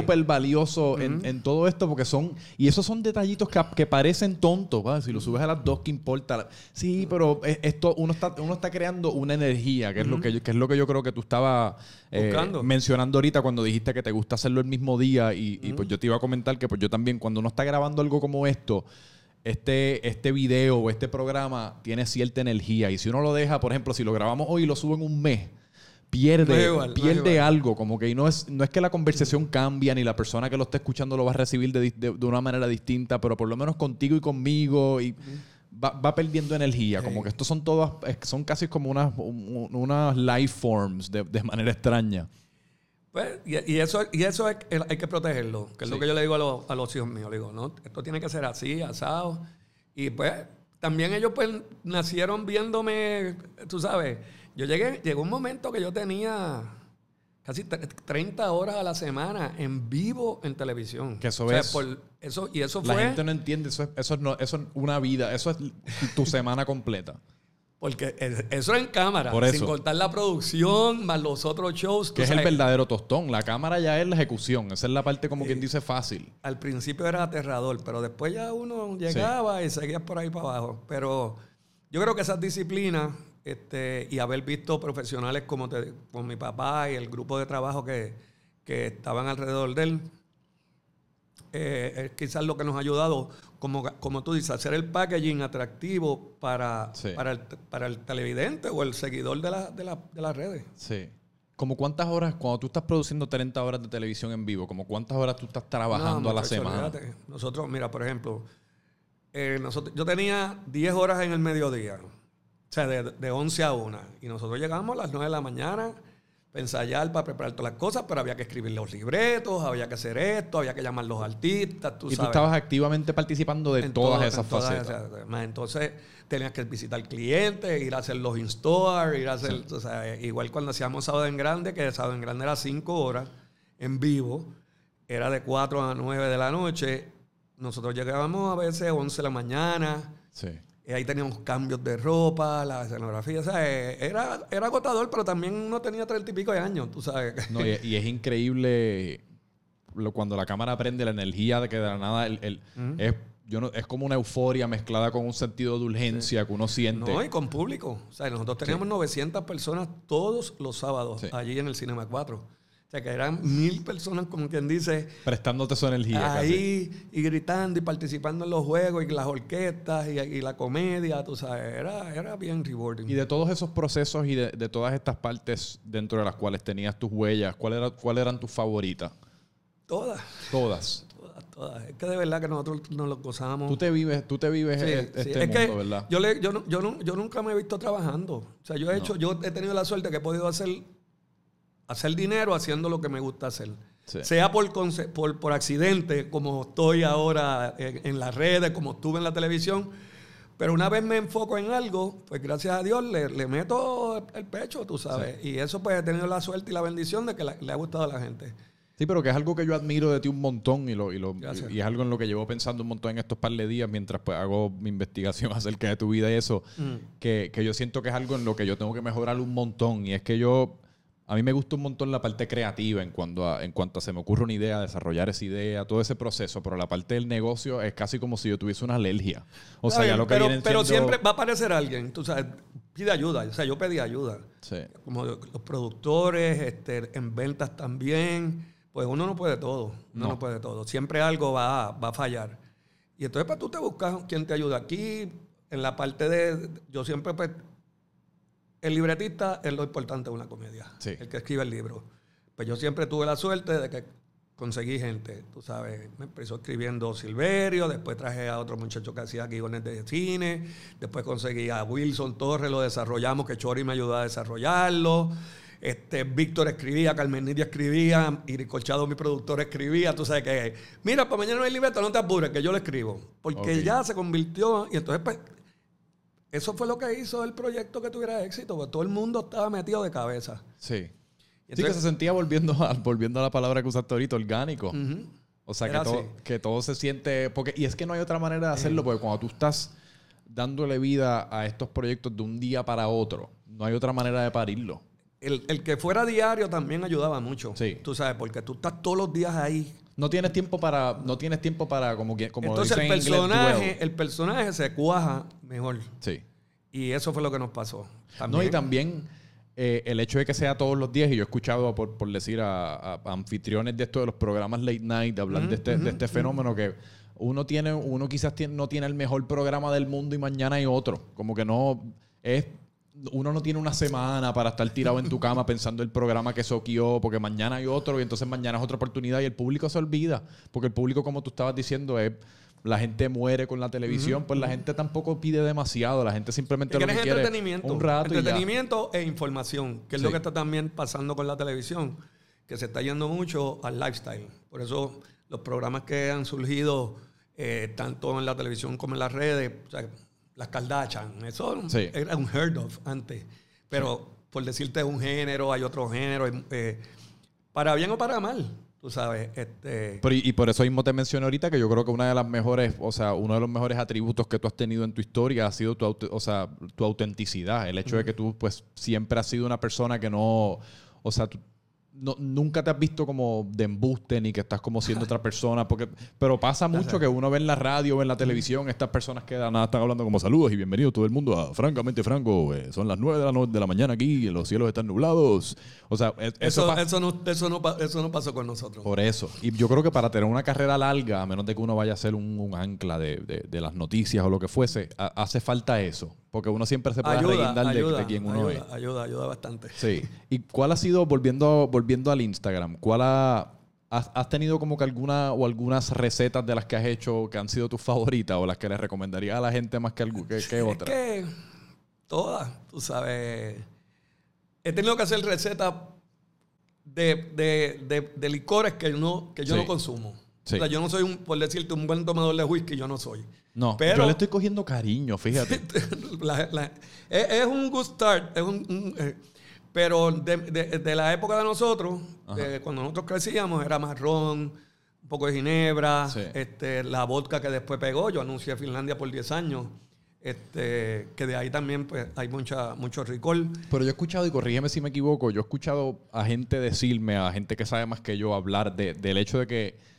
súper valioso en, en todo esto, porque son. Y esos son detallitos que, que parecen tontos. ¿va? Si lo subes a las dos, ¿qué importa? Sí, pero es- esto, uno está, uno está creando una energía, que es, lo que, yo- que es lo que yo creo que tú estabas eh, mencionando ahorita cuando dijiste que te gusta hacerlo el mismo día. Y, y, pues yo te iba a comentar que pues yo también, cuando uno está grabando algo como esto. Este, este video o este programa tiene cierta energía. Y si uno lo deja, por ejemplo, si lo grabamos hoy y lo subo en un mes, pierde, No igual, no pierde igual. algo. Como que no es, no es que la conversación cambia, ni la persona que lo está escuchando lo va a recibir de, de- de una manera distinta, pero por lo menos contigo y conmigo. Y va, va perdiendo energía. Como que estos son todas, que son casi como unas, un- unas life forms de, de manera extraña. Pues, y, y eso, y eso es- hay que protegerlo, que es Sí. lo que yo le digo a los, a los hijos míos. Le digo, no, esto tiene que ser así, asado. Y pues también ellos pues nacieron viéndome, tú sabes, yo llegué, llegó un momento que yo tenía casi tre- 30 horas a la semana en vivo en televisión. Que eso O sea, es- por eso, y eso La fue gente no entiende, eso es, eso, es no- eso es una vida, eso es tu semana completa. Porque es- eso en cámara, Por sin eso. cortar la producción, más los otros shows. Que es el verdadero tostón. La cámara ya es la ejecución. Esa es la parte, como quien dice, fácil. al principio era aterrador, pero después ya uno llegaba y seguía por ahí para abajo. Pero yo creo que esas disciplinas este, y haber visto profesionales como, te- como mi papá y el grupo de trabajo que, que estaban alrededor de él, eh, es quizás lo que nos ha ayudado, como, como tú dices, hacer el packaging atractivo para, Sí. para, el, para el televidente o el seguidor de, la- de, la- de las redes. Sí. ¿Como cuántas horas, cuando tú estás produciendo 30 horas de televisión en vivo, como cuántas horas tú estás trabajando No, a la muchacho, semana? Nosotros, mira, por ejemplo, eh, nosotros, yo tenía 10 horas en el mediodía, o sea, de, de 11 a 1. Y nosotros llegamos a las 9 de la mañana para ensayar, para preparar todas las cosas, pero había que escribir los libretos, había que hacer esto, había que llamar a los artistas, tú y tú sabes. estabas activamente participando de En todas esas en todas facetas. esas- más entonces tenías que visitar clientes, ir a hacer los in-store, ir a hacer, o sea, igual cuando hacíamos Sábado en Grande, que Sábado en Grande era 5 horas en vivo, era de 4 a 9 de la noche, nosotros llegábamos a veces 11 de la mañana, Sí. Y ahí teníamos cambios de ropa, la escenografía, o sea, eh, era, era agotador, pero también uno tenía treinta y pico de años, tú sabes. No, y, y es increíble lo- cuando la cámara prende la energía de que de la nada el, el- es, yo no, es como una euforia mezclada con un sentido de urgencia que uno siente. No, y con público. O sea, nosotros teníamos 900 personas todos los sábados Sí. allí en el Cinema 4. Sea, que eran mil personas, como quien dice, Prestándote su energía. casi. ahí y gritando y participando en los juegos y las orquestas y, y la comedia, tú sabes. Era, era bien rewarding. Y de todos esos procesos y de, de todas estas partes dentro de las cuales tenías tus huellas, ¿cuál era, ¿cuáles eran tus favoritas? Todas, Todas. todas, todas. Es que de verdad que nosotros nos lo gozábamos. Tú te vives, tú te vives Sí, e- sí. este Es mundo, que ¿verdad? Yo, le- yo, no- yo, no- yo nunca me he visto trabajando. O sea, yo he hecho, yo he tenido la suerte que he podido hacer, hacer dinero haciendo lo que me gusta hacer. Sí. Sea por, por, por accidente, como estoy ahora en, en las redes, como estuve en la televisión. Pero una vez me enfoco en algo, pues gracias a Dios le, le meto el pecho, tú sabes. Y eso pues he tenido la suerte y la bendición de que la- le ha gustado a la gente. Sí, pero que es algo que yo admiro de ti un montón y, lo, y, lo- y es algo en lo que llevo pensando un montón en estos par de días mientras pues hago mi investigación acerca de tu vida y eso, que, que yo siento que es algo en lo que yo tengo que mejorar un montón y es que yo, a mí me gusta un montón la parte creativa en cuanto a, en cuanto a se me ocurre una idea, desarrollar esa idea, todo ese proceso, pero la parte del negocio es casi como si yo tuviese una alergia. O sea, Está ya lo que pero, vienen pero siendo- siempre va a aparecer alguien, tú sabes, pide ayuda. O sea, yo pedí ayuda. Sí. como los productores, este, en ventas también, pues uno no puede todo, uno no, No. puede todo, siempre algo va, a- va a fallar. Y entonces pues tú te buscas quien te ayuda aquí, en la parte de, yo siempre pues, el libretista es lo importante de una comedia, Sí. el que escribe el libro. Pues yo siempre tuve la suerte de que conseguí gente, tú sabes, me empezó escribiendo Silverio, después traje a otro muchacho que hacía guiones de cine, después conseguí a Wilson Torres, lo desarrollamos, que Chori me ayudó a desarrollarlo. Este, Víctor escribía, Carmen Nidia escribía, Iri Colchado, mi productor, escribía. Tú sabes que, mira, para mañana no hay libreto, no te apures, que yo lo escribo. Porque ya se convirtió, y entonces, pues, eso fue lo que hizo el proyecto que tuviera éxito, porque todo el mundo estaba metido de cabeza. Sí. Sí, que se sentía volviendo a, volviendo a la palabra que usaste ahorita, orgánico. O sea, que todo, que todo se siente... Porque, y es que no hay otra manera de hacerlo, porque cuando tú estás dándole vida a estos proyectos de un día para otro. No hay otra manera de parirlo. El, el que fuera diario también ayudaba mucho. Sí. Tú sabes, porque tú estás todos los días ahí. No tienes tiempo para, no tienes tiempo para como que como Entonces el en inglés, personaje, dwell. el personaje se cuaja mejor. Sí. Y eso fue lo que nos pasó. No, y también eh, el hecho de que sea todos los días, y yo he escuchado, por, por decir, a, a- a anfitriones de esto de los programas late night, hablar de este, de este fenómeno que uno tiene, uno quizás tiene- no tiene el mejor programa del mundo y mañana hay otro. Como que no es. Uno no tiene una semana para estar tirado en tu cama pensando el programa que soqueó, porque mañana hay otro y entonces mañana es otra oportunidad y el público se olvida. Porque el público, como tú estabas diciendo, es la gente muere con la televisión, pues la gente tampoco pide demasiado, la gente simplemente lo que ¿Quieres quiere es entretenimiento? un rato y ya. entretenimiento e información, que es lo que está también pasando con la televisión, que se está yendo mucho al lifestyle. Por eso los programas que han surgido eh, tanto en la televisión como en las redes, o sea, las Kardashian, eso Sí. era un heard of antes. Pero por decirte un género, hay otro género, eh, para bien o para mal, tú sabes. Este, Pero y, y por eso mismo te mencioné ahorita que yo creo que una de las mejores, o sea, uno de los mejores atributos que tú has tenido en tu historia ha sido tu, o sea, tu autenticidad. El hecho de que tú, pues, siempre has sido una persona que no, o sea, tú no- nunca te has visto como de embuste ni que estás como siendo otra persona. Porque, pero pasa mucho que uno ve en la radio o en la televisión estas personas que la nada están hablando como saludos y bienvenido todo el mundo a Francamente Franco. eh, son las 9 de la, no- de la mañana aquí los cielos están nublados. O sea, es- eso, eso, pasa. eso, no, eso, no, eso no pasó con nosotros. Por eso. Y yo creo que para tener una carrera larga, a menos de que uno vaya a ser un, un ancla de, de- de las noticias o lo que fuese, ha- hace falta eso. Porque uno siempre se puede ayuda, reguindar de, ayuda, de quién uno ayuda, es. ayuda, ayuda bastante. Sí. ¿Y cuál ha sido, volviendo, volviendo al Instagram, cuál ha, has, has tenido como que alguna o algunas recetas de las que has hecho que han sido tus favoritas o las que le recomendarías a la gente más que, que, que otra? Es que todas, tú sabes. He tenido que hacer recetas de, de- de- de licores que, no, que yo Sí. no consumo. Sí. O sea, yo no soy un, por decirte, un buen tomador de whisky, yo no soy. No, Pero- yo le estoy cogiendo cariño, fíjate. La- la- es, es un good start, es un- un, eh, pero de, de- de la época de nosotros, de cuando nosotros crecíamos, era más ron, un poco de ginebra, Sí. este, la vodka que después pegó. Yo anuncié Finlandia por 10 años, este, que de ahí también pues, hay mucha, mucho ricol. Pero yo he escuchado, y corrígeme si me equivoco, yo he escuchado a gente decirme, a gente que sabe más que yo, hablar de- del hecho de que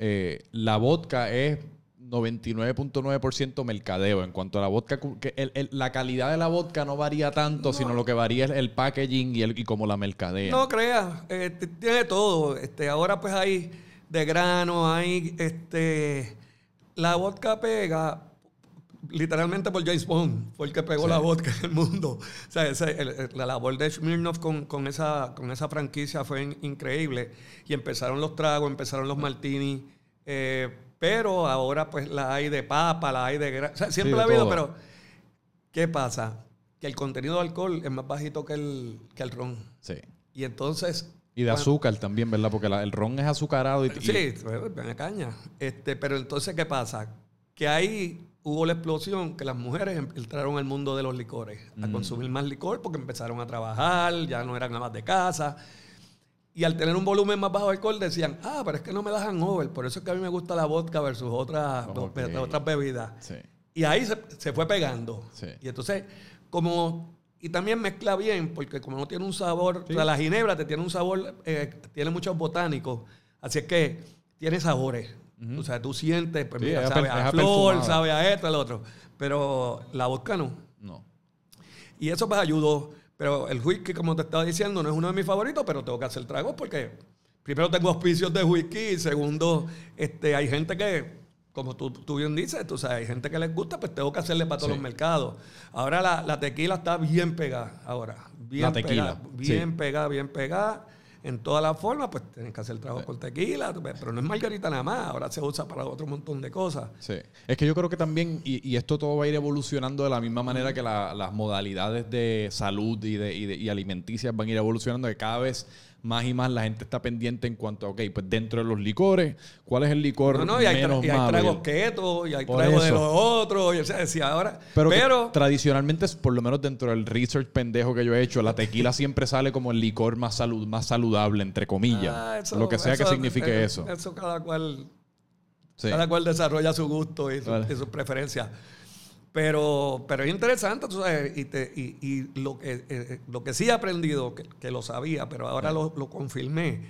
eh, la vodka es 99.9% mercadeo. En cuanto a la vodka, cu- que el- el- la calidad de la vodka no varía tanto, sino lo que varía es el packaging y, el, y como la mercadea. No creas, eh, t- tiene todo. Este, ahora pues hay de grano, hay este la vodka pega literalmente por James Bond, fue el que pegó Sí. la vodka en el mundo. O sea, ese- el- el- la labor de Smirnoff con, con esa, con esa franquicia fue in- increíble. Y empezaron los tragos, empezaron los martinis. eh, pero ahora pues la hay de papa, la hay de o sea, siempre Sí, la ha habido, todo. pero ¿qué pasa? Que el contenido de alcohol es más bajito que el, que el ron. Sí. Y entonces. Y de azúcar también, ¿verdad? Porque la- el ron es azucarado y, y- Sí, ven caña. Este, pero entonces, ¿qué pasa? Que ahí hubo la explosión que las mujeres entraron al mundo de los licores, a Mm. consumir más licor porque empezaron a trabajar, ya no eran amas de casa. Y al tener un volumen más bajo de alcohol decían, ah, pero es que no me das hangover, por eso es que a mí me gusta la vodka versus otras, otras bebidas. Sí. Y ahí se, se fue pegando. Sí. Y entonces, como. Y también mezcla bien, porque como no tiene un sabor. Sí. O sea, la ginebra te tiene un sabor. eh, tiene muchos botánicos. Así es que tiene sabores. O sea, tú sientes, pues Sí, mira, sabe a flor, sabe a esto, al otro. Pero la vodka no. No. Y eso pues ayudó. Pero el whisky, como te estaba diciendo, no es uno de mis favoritos, pero tengo que hacer tragos porque primero tengo auspicios de whisky y segundo, este, hay gente que, como tú, tú bien dices, tú sabes, hay gente que les gusta, pues tengo que hacerle para todos Sí. los mercados. Ahora la, la tequila está bien pegada, ahora. Bien La tequila, Pegada, bien sí. pegada, bien pegada. En todas las formas, pues tienes que hacer tragos con tequila, pero no es margarita nada más, ahora se usa para otro montón de cosas. Sí. Es que yo creo que también, y, y esto todo va a ir evolucionando de la misma manera que la- las modalidades de salud y, de, y, de- y alimenticias van a ir evolucionando, que cada vez más y más la gente está pendiente en cuanto a, ok, pues dentro de los licores, ¿cuál es el licor No, no, y hay, menos y hay tragos Mabel? keto, y hay tragos de los otros, y o sea, si ahora... Pero, pero tradicionalmente, por lo menos dentro del research pendejo que yo he hecho, la tequila siempre sale como el licor más, salud, más saludable, entre comillas. Ah, eso- lo que sea que signifique eso. Eso cada cual, Sí. cada cual desarrolla su gusto y, su- Vale. y sus preferencias. Pero, pero es interesante, tú sabes, y, te- y- y lo, que, eh, eh, lo que sí he aprendido, que, que lo sabía, pero ahora lo, lo confirmé,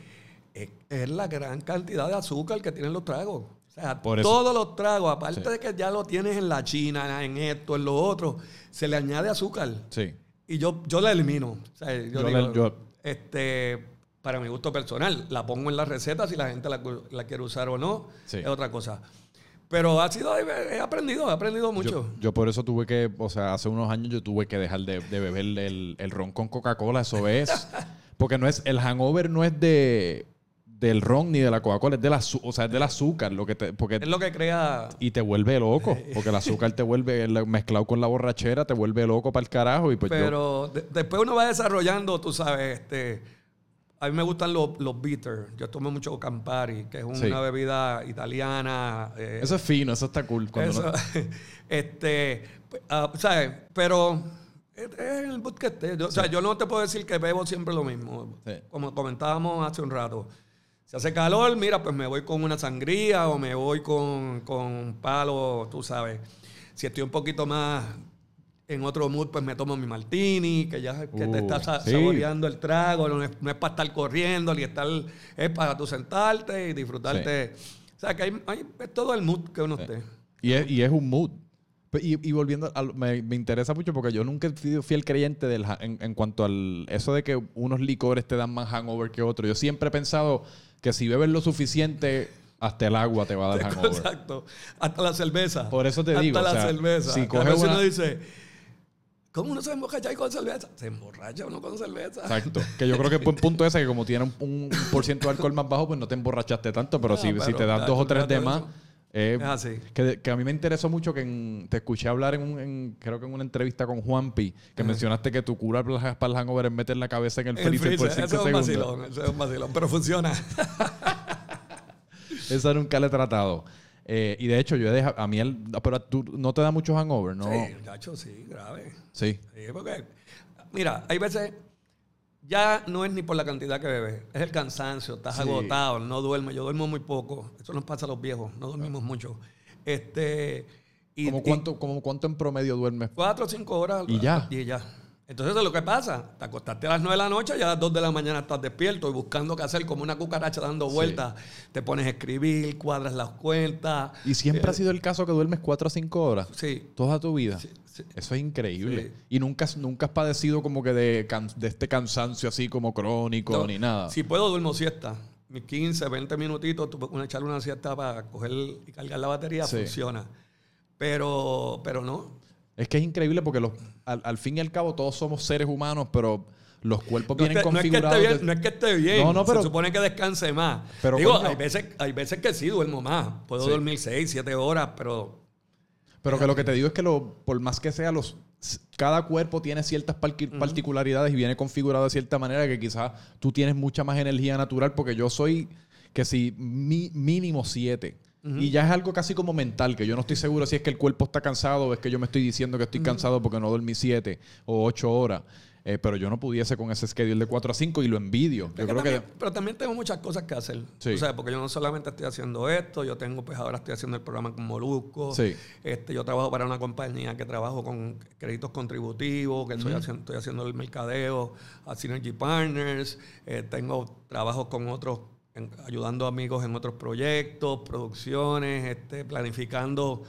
es, es la gran cantidad de azúcar que tienen los tragos. O sea, Por todos los tragos, aparte Sí. de que ya lo tienes en la China, en esto, en lo otro, se le añade azúcar. Sí. Y yo, yo la elimino. O sea, yo Yo digo, la- yo- este, para mi gusto personal, la pongo en la receta si la gente la, la quiere usar o no, Sí. es otra cosa. Pero ha sido, he aprendido, he aprendido mucho. Yo, yo por eso tuve que, o sea, hace unos años yo tuve que dejar de, de beber el, el ron con Coca-Cola, eso es. Porque no es, el hangover no es de del ron ni de la Coca-Cola, es del azúcar, o sea, es del azúcar, lo que te, porque es lo que crea... y te vuelve loco, porque el azúcar te vuelve, el- mezclado con la borrachera, te vuelve loco para el carajo y pues yo, Pero de- después uno va desarrollando, tú sabes, este... A mí me gustan los, los bitters. Yo tomo mucho Campari, que es una Sí. bebida italiana. eh, eso es fino, eso está cool. Cuando Eso, uno- este, ah, ¿sabes? Pero es, es el mood que esté. Yo- O sea, yo no te puedo decir que bebo siempre lo mismo. Sí. Como comentábamos hace un rato. Si hace calor, mira, pues me voy con una sangría o me voy con, con palo, tú sabes. Si estoy un poquito más en otro mood, pues me tomo mi martini, que ya que Uh, te estás sa- sí. saboreando el trago, no es, no es para estar corriendo, ni estar, es para tú sentarte y disfrutarte. O sea, que hay, hay- es todo el mood que uno esté. Y es, y es un mood. Pe- Y, y volviendo, al- me, me interesa mucho porque yo nunca he sido fiel creyente del, en, en cuanto al eso de que unos licores te dan más hangover que otros. Yo siempre he pensado que si bebes lo suficiente, hasta el agua te va a dar hangover. Exacto. Hasta la cerveza. Por eso te Hasta digo, la o sea, cerveza. si coges una- uno dice, ¿cómo uno se emborracha ahí con cerveza? Se emborracha uno con cerveza. Exacto. Que yo creo que el buen punto ese que como tiene un, un por ciento de alcohol más bajo, pues no te emborrachaste tanto. Pero, Ah, si, te das dos o tres de más... eh, Es así. que, que a mí me interesó mucho que en- te escuché hablar en, un, en- creo que en una entrevista con Juanpi, que mencionaste que tu cura para el- hangover es meter la cabeza en el El freezer por freezer, 5 es un segundos. vacilón, eso es un vacilón, pero funciona. Eso nunca le he tratado. Eh, y de hecho, yo he dejado. A mí, el, pero tú no te da mucho hangover, ¿no? Sí, muchacho, sí, grave. Sí. Sí, porque, mira, hay veces, ya no es ni por la cantidad que bebes, es el cansancio, estás Sí. agotado, no duermes. Yo duermo muy poco, eso nos pasa a los viejos, no dormimos mucho. Este, y, ¿Cómo y cuánto, como cuánto en promedio duermes? cuatro o cinco horas. Y ya. Y ya. Entonces, eso es lo que pasa. Te acostaste a las nueve de la noche, ya a las dos de la mañana estás despierto y buscando qué hacer como una cucaracha dando Sí. vueltas. Te pones a escribir, cuadras las cuentas. Y siempre Eh, ha sido el caso que duermes 4 o 5 horas. Sí. Toda tu vida. sí. Eso es increíble. Y nunca, has- nunca has padecido como que de, can- de este cansancio así como crónico No, ni nada. Si puedo, duermo siesta. Mis 15, 20 minutitos, tú puedes echarle una siesta para coger y cargar la batería, funciona. Pero, pero no. Es que es increíble porque los, al, al fin y al cabo todos somos seres humanos, pero los cuerpos No es, vienen que, no es que configurados. esté bien, de- no es que esté bien. No, no, pero- Se supone que descanse más. Pero, Digo, coño. hay veces, hay veces que sí duermo más. Puedo Sí. dormir 6, 7 horas, pero Pero que lo que te digo es que lo, por más que sea, los, cada cuerpo tiene ciertas particularidades y viene configurado de cierta manera que quizás tú tienes mucha más energía natural porque yo soy que si mi- mínimo Y ya es algo casi como mental, que yo no estoy seguro si es que el cuerpo está cansado o es que yo me estoy diciendo que estoy cansado porque no dormí siete o ocho horas. Eh, pero yo no pudiese con ese schedule de 4 a 5 y lo envidio. Yo Es que creo que... también- pero también tengo muchas cosas que hacer. Sí. O sea, porque yo no solamente estoy haciendo esto, yo tengo, pues ahora estoy haciendo el programa con Molusco. Sí. Este, yo trabajo para una compañía que trabajo con créditos contributivos, que estoy, haciendo, estoy haciendo el mercadeo a Synergy Partners. Eh, tengo trabajos con otros, en- ayudando amigos en otros proyectos, producciones, este, planificando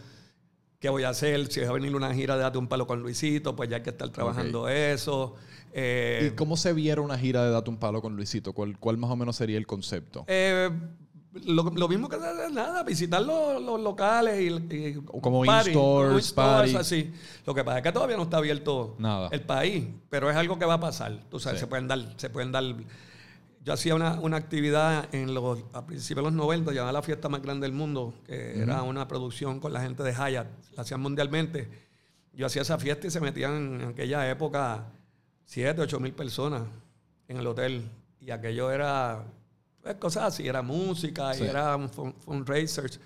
qué voy a hacer. Si va a venir una gira de Date un Palo con Luisito, pues ya hay que estar trabajando eso. Eh, ¿Y cómo se viera una gira de Date un Palo con Luisito? ¿Cuál, cuál más o menos sería el concepto? Eh, lo, lo mismo que nada, visitar los, los locales y, y Como in-stores, party. así. Lo que pasa es que todavía no está abierto Nada. el país, pero es algo que va a pasar. Tú sabes, Sí. se pueden dar, se pueden dar. Yo hacía una, una actividad en los, a principios de los 90, llamada la fiesta más grande del mundo, que era una producción con la gente de Hyatt, la hacían mundialmente. Yo hacía esa fiesta y se metían en aquella época 7, 8 mil personas en el hotel. Y aquello era pues, cosas así, era música Sí. y era un fun- fundraisers.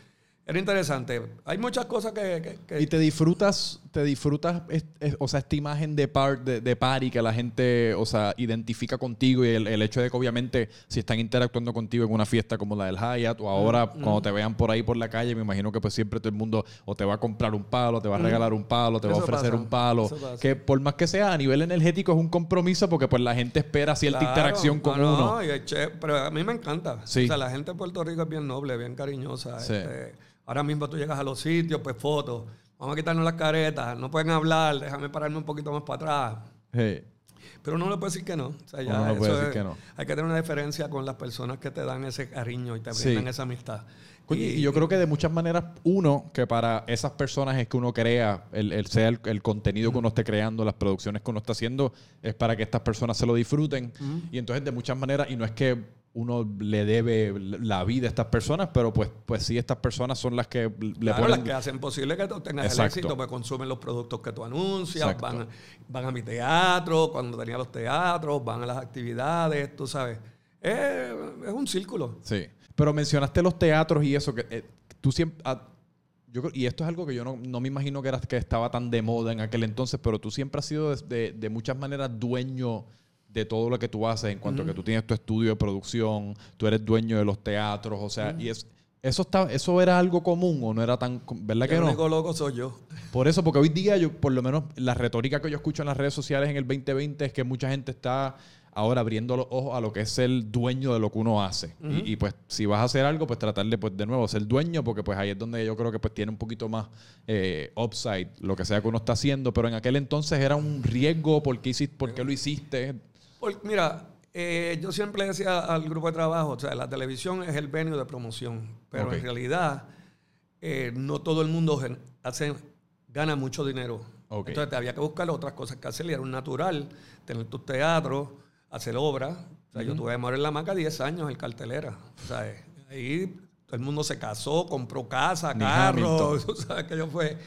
Era interesante. Hay muchas cosas que... que- que- Y te disfrutas, te disfrutas, es- es- o sea, esta imagen de, par, de, de party que la gente, o sea, identifica contigo y el, el hecho de que obviamente si están interactuando contigo en una fiesta como la del Hyatt o ahora Mm, cuando te vean por ahí por la calle, me imagino que pues siempre todo el mundo o te va a comprar un palo, te va a regalar un palo, te va a Mm. Eso ofrecer pasa, un palo, eso que por más que sea a nivel energético es un compromiso porque pues la gente espera cierta Claro, interacción con no, uno. no, che- pero a mí me encanta. Sí. O sea, la gente de Puerto Rico es bien noble, bien cariñosa. Sí. este, ahora mismo tú llegas a los sitios, pues fotos. Vamos a quitarnos las caretas. No pueden hablar, déjame pararme un poquito más para atrás. Sí. Pero uno no le puede decir que no. O sea, ya Uno no puede decir es- que no. Hay que tener una diferencia con las personas que te dan ese cariño y te Sí. brindan esa amistad. Coño, y, yo creo que de muchas maneras, uno, que para esas personas es que uno crea, el, el sea el, el contenido que uno esté creando, las producciones que uno está haciendo, es para que estas personas se lo disfruten. Y entonces, de muchas maneras, y no es que uno le debe la vida a estas personas, pero pues, pues sí, estas personas son las que le Claro, ponen... las que hacen posible que tú tengas Exacto. el éxito, pues consumen los productos que tú anuncias, van, van a mi teatro, cuando tenía los teatros, van a las actividades, tú sabes. Es, es un círculo. Sí. Pero mencionaste los teatros y eso, que eh, tú siempre... ah, yo creo- y esto es algo que yo no, no me imagino que, era, que estaba tan de moda en aquel entonces, pero tú siempre has sido de, de- de muchas maneras dueño de todo lo que tú haces en cuanto a que tú tienes tu estudio de producción, tú eres dueño de los teatros, o sea, y es, eso, está, eso era algo común o no era tan... ¿Verdad que el no? único loco soy yo. Por eso, porque hoy día yo, por lo menos, la retórica que yo escucho en las redes sociales en el 2020 es que mucha gente está ahora abriendo los ojos a lo que es ser dueño de lo que uno hace. y, y, pues, si vas a hacer algo, pues tratar de, pues, de nuevo, ser dueño, porque pues ahí es donde yo creo que pues tiene un poquito más eh, upside, lo que sea que uno está haciendo. Pero en aquel entonces era un riesgo, ¿por qué, hiciste, por qué lo hiciste? Porque, mira, eh, yo siempre decía al grupo de trabajo, o sea, la televisión es el venio de promoción, pero en realidad eh, no todo el mundo hace, gana mucho dinero. Entonces te había que buscar otras cosas que hacer y era un natural tener tus teatros, hacer obras. O sea, yo tuve que morir en la maca 10 años en cartelera. O sea, eh, ahí todo el mundo se casó, compró casa, Ni carro, tú sabes que yo fue.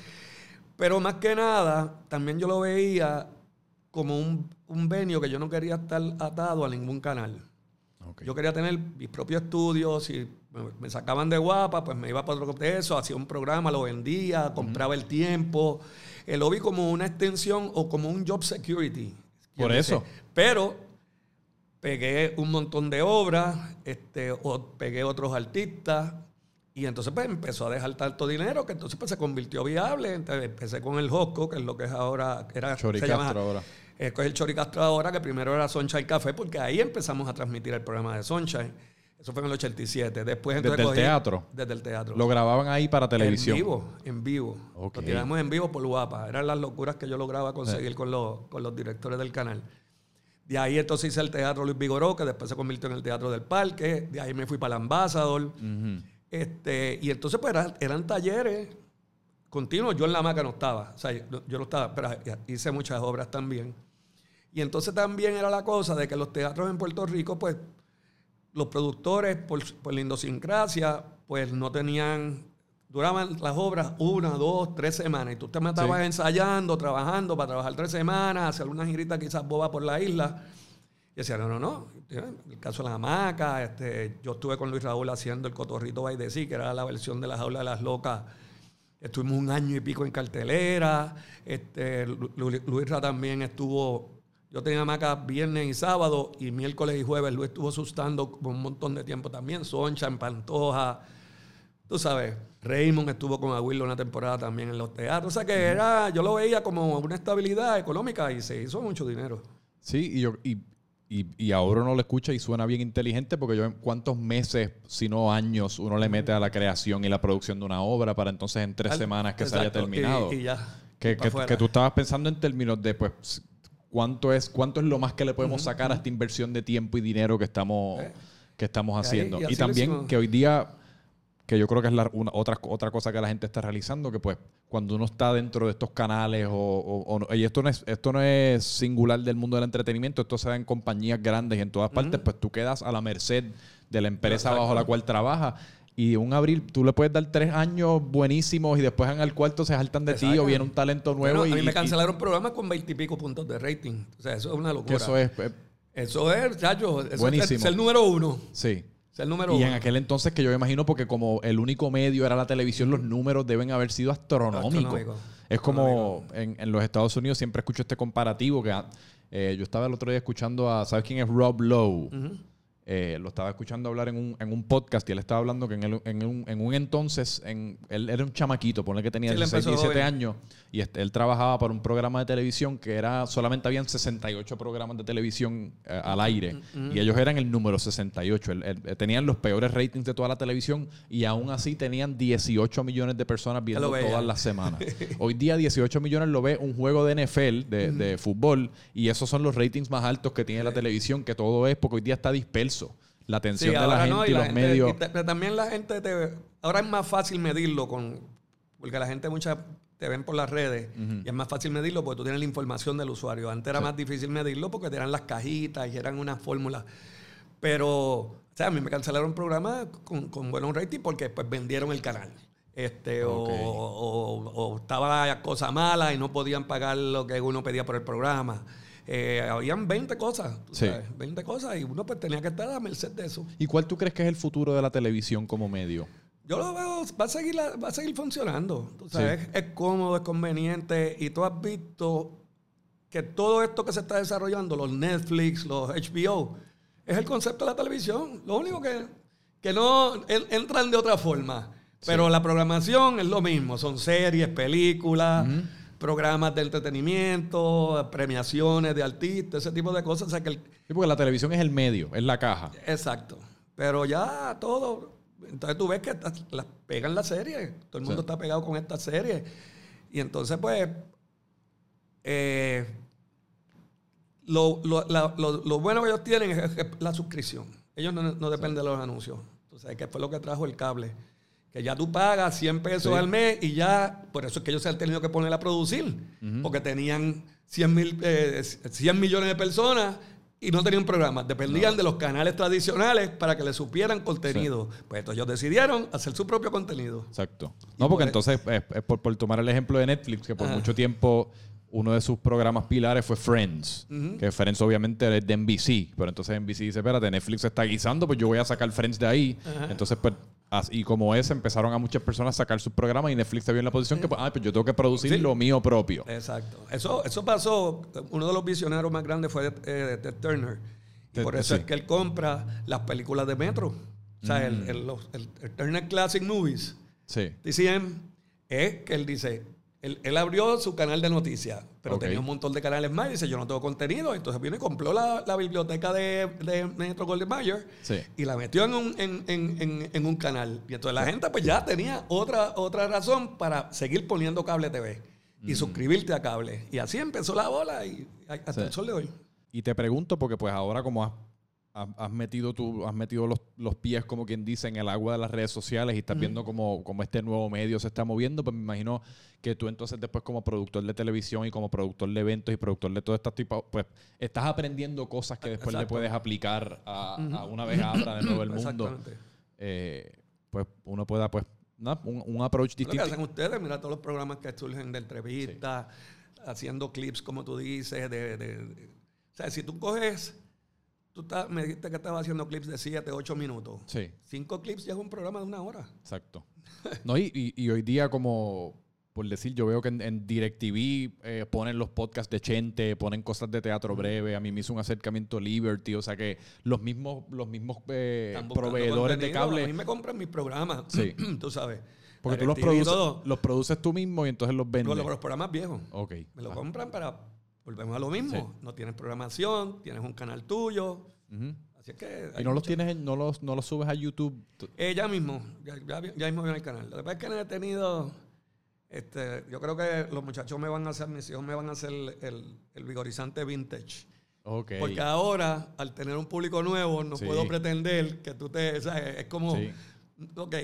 Pero más que nada, también yo lo veía como un, un venio que yo no quería estar atado a ningún canal. Yo quería tener mis propios estudios. Si me, sacaban de guapa, pues me iba para otro de eso, hacía un programa, lo vendía, compraba el tiempo. Eh, lo vi como una extensión o como un job security. Por eso. Pero pegué un montón de obras, este, o pegué otros artistas. Y entonces pues empezó a dejar tanto dinero que entonces pues se convirtió viable. Entonces empecé con el Hosco, que es lo que es ahora, era, Chori se Castro llama- ahora. eh, con el Chori Castro ahora, que primero era Sunshine Café, porque ahí empezamos a transmitir el programa de Sunshine. Eso fue en el 87. Después ¿Desde entonces el cogí- teatro? Desde el teatro. Lo grababan ahí para televisión. En vivo, en vivo. Lo tiramos en vivo por guapa. Eran las locuras que yo lograba conseguir con, los, con los directores del canal. De ahí entonces hice el Teatro Luis Vigoró, que después se convirtió en el Teatro del Parque. De ahí me fui para el Ambassador. Ujú. Este, y entonces pues eran, eran talleres continuos. Yo en la maca no estaba. O sea, yo, yo no estaba, pero hice muchas obras también. Y entonces también era la cosa de que los teatros en Puerto Rico, pues, los productores, por, por la idiosincrasia, pues no tenían, duraban las obras una, dos, tres semanas. Y tú te matabas Sí. ensayando, trabajando para trabajar tres semanas, hacer una girita quizás boba por la isla. Y decía, no, no, no. El caso de la hamaca, este, yo estuve con Luis Raúl haciendo el Cotorrito Sea, que era la versión de la jaula de las locas. Estuvimos un año y pico en cartelera. Este, Lu- Lu- Luis Ra también estuvo. Yo tenía hamaca viernes y sábado, y miércoles y jueves Luis estuvo asustando por un montón de tiempo también. Soncha, en Pantoja. Tú sabes, Raymond estuvo con Aguilo una temporada también en los teatros. O sea que era, yo lo veía como una estabilidad económica y se hizo mucho dinero. Sí, y, yo, y, y, y ahora uno lo escucha y suena bien inteligente porque yo en cuántos meses, si no años, uno le mete a la creación y la producción de una obra para entonces en tres Al- semanas que se haya Exacto, y- terminado. Y, ya. que, que- que tú estabas pensando en términos de pues cuánto es, cuánto es lo más que le podemos sacar a esta inversión de tiempo y dinero que estamos, Eh. que estamos haciendo. y también que hoy día que yo creo que es la, una, otra, otra cosa que la gente está realizando, que pues cuando uno está dentro de estos canales o, o- o no- y esto no, es, esto no es singular del mundo del entretenimiento, esto se da en compañías grandes y en todas partes, pues tú quedas a la merced de la empresa Exacto. bajo la cual trabajas. Y un abril, tú le puedes dar tres años buenísimos y después en el cuarto se saltan de ti o viene un talento nuevo. Bueno, y, a mí me cancelaron programas con veintipico puntos de rating. O sea, eso es una que locura. eso es, eh, Eso es, chacho, eso Buenísimo. es el, es el número uno. sí. El número Y en aquel entonces que yo me imagino, porque como el único medio era la televisión, los números deben haber sido astronómicos. Astronómico. Es como en, en los Estados Unidos siempre escucho este comparativo que eh, yo estaba el otro día escuchando a, ¿sabes quién es Rob Lowe? Eh, lo estaba escuchando hablar en un, en un podcast y él estaba hablando que en, el- en un, en un entonces, en, él era un chamaquito, ponle que tenía Sí, él 16, empezó 17 joven. años, y este- él trabajaba para un programa de televisión que era, solamente habían 68 programas de televisión eh, al aire, y ellos eran el número 68. El- el- tenían los peores ratings de toda la televisión, y aún así tenían 18 millones de personas viendo todas las semanas. Hoy día 18 millones lo ve un juego de NFL, de, de fútbol, y esos son los ratings más altos que tiene la televisión, que todo es porque hoy día está disperso. La atención de la gente y, los medios. y pero también la gente te, ahora es más fácil medirlo con porque la gente muchas te ven por las redes y es más fácil medirlo porque tú tienes la información del usuario. Antes era más difícil medirlo porque eran las cajitas y eran unas fórmulas. Pero, o sea, a mí me cancelaron programas con, con buenos ratings porque pues vendieron el canal. Este, o- Ok. o, o estaba la cosa mala y no podían pagar lo que uno pedía por el programa. Eh, habían 20 cosas, tú Sí. sabes, 20 cosas y uno pues tenía que estar a merced de eso. ¿Y cuál tú crees que es el futuro de la televisión como medio? Yo lo veo, va a seguir, la- va a seguir funcionando. Tú sabes, es, es cómodo, es conveniente y tú has visto que todo esto que se está desarrollando, los Netflix, los HBO, es el concepto de la televisión. Lo único que, que no en- entran de otra forma. Pero la programación es lo mismo. Son series, películas, programas de entretenimiento, premiaciones de artistas, ese tipo de cosas. O sea que el- Sí, porque la televisión es el medio, es la caja. Exacto. Pero ya todo. Entonces tú ves que estas- las pegan la serie. Todo el mundo Sí. está pegado con esta serie. Y entonces, pues. eh, lo, lo- la- lo- lo bueno que ellos tienen es, la suscripción. Ellos no, no dependen de los anuncios. Entonces, que fue lo que trajo el cable. Que ya tú pagas 100 pesos Sí. al mes y ya. Por eso es que ellos se han tenido que poner a producir. Porque tenían 100, mil, eh, 100 millones de personas y no tenían programas. Dependían de los canales tradicionales para que le supieran contenido. Pues entonces ellos decidieron hacer su propio contenido. Exacto. No, porque por- entonces, es, es por, por tomar el ejemplo de Netflix, que por mucho tiempo uno de sus programas pilares fue Friends. Que Friends obviamente es de NBC, pero entonces NBC dice, espérate, Netflix está guisando, pues yo voy a sacar Friends de ahí. Entonces, pues, y como es, empezaron a muchas personas a sacar sus programas y Netflix se vio en la posición que, pues, ah, pues yo tengo que producir Sí. lo mío propio. Exacto. Eso, eso pasó. Uno de los visionarios más grandes fue eh, Ted Turner. Y Ted- por eso sí. Mm. es que él compra las películas de Metro. O sea, el, el- los- el- el Turner Classic Movies, Sí. TCM, es que él dice, él, él abrió su canal de noticias, pero tenía un montón de canales más y dice, yo no tengo contenido. Entonces vino y compró la, la biblioteca de, de Metro Golden Mayer Sí. y la metió en un, en, en- en- en un canal. Y entonces la gente pues ya tenía otra, otra razón para seguir poniendo cable TV y suscribirte a cable. Y así empezó la bola y hasta Sí. el sol de hoy. Y te pregunto, porque pues ahora como has, has- metido tú, has metido los, los pies, como quien dice, en el agua de las redes sociales y estás viendo cómo, cómo este nuevo medio se está moviendo, pues me imagino que tú entonces después como productor de televisión y como productor de eventos y productor de todo este tipo, pues estás aprendiendo cosas que después le puedes aplicar a, a una vez abra de nuevo el mundo. Eh, pues uno pueda, pues, nada, un, un approach Lo que distinto. hacen ustedes, mira todos los programas que surgen de entrevistas, haciendo clips, como tú dices, de, de- de- o sea, si tú coges, tú me dijiste que estabas haciendo clips de 7, 8 minutos. Sí. Cinco clips ya es un programa de una hora. Exacto. No, y, y- y hoy día, como por decir, yo veo que en, en DirecTV eh, ponen los podcasts de Chente, ponen cosas de teatro breve. A mí me hizo un acercamiento Liberty. O sea que los mismos, los mismos eh, proveedores de contenido. A mí cable. me compran mis programas. Sí. tú sabes. Porque tú los produces, los produces tú mismo y entonces los vendes. Los, los programas viejos. Ok. Me lo Ah, compran para. Volvemos a lo mismo. Sí. No tienes programación, tienes un canal tuyo. Así es que. Y no los tienes, en- no los, no los subes a YouTube. Eh, ya mismo. Ya, ya- ya mismo viene el canal. Lo que pasa es que no he tenido. Este, yo creo que los muchachos me van a hacer, mis hijos me van a hacer el, el- el vigorizante vintage. Porque ahora, al tener un público nuevo, no Sí. puedo pretender que tú te. o sea, es como. Sí. Ok,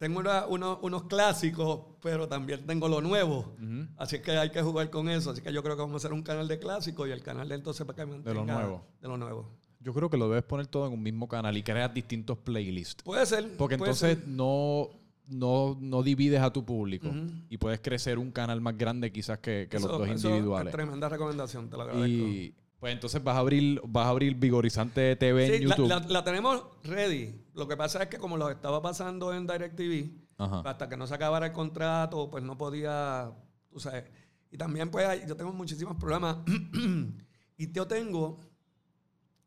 tengo una- uno- unos clásicos, pero también tengo lo nuevo. Así que hay que jugar con eso. Así que yo creo que vamos a hacer un canal de clásicos y el canal de entonces para que mantenga nuevo. De lo nuevo. Yo creo que lo debes poner todo en un mismo canal y creas distintos playlists. Puede ser. Porque puede entonces ser. no, no, no divides a tu público y puedes crecer un canal más grande quizás que, que los dos eso individuales. es tremenda recomendación, te lo agradezco. Y, Pues entonces vas a abrir, vas a abrir Vigorizante TV en Sí, la, YouTube. la- la tenemos ready. Lo que pasa es que como lo estaba pasando en DirecTV, Ajá. hasta que no se acabara el contrato, pues no podía, tú sabes. Y también pues yo tengo muchísimos programas y yo tengo,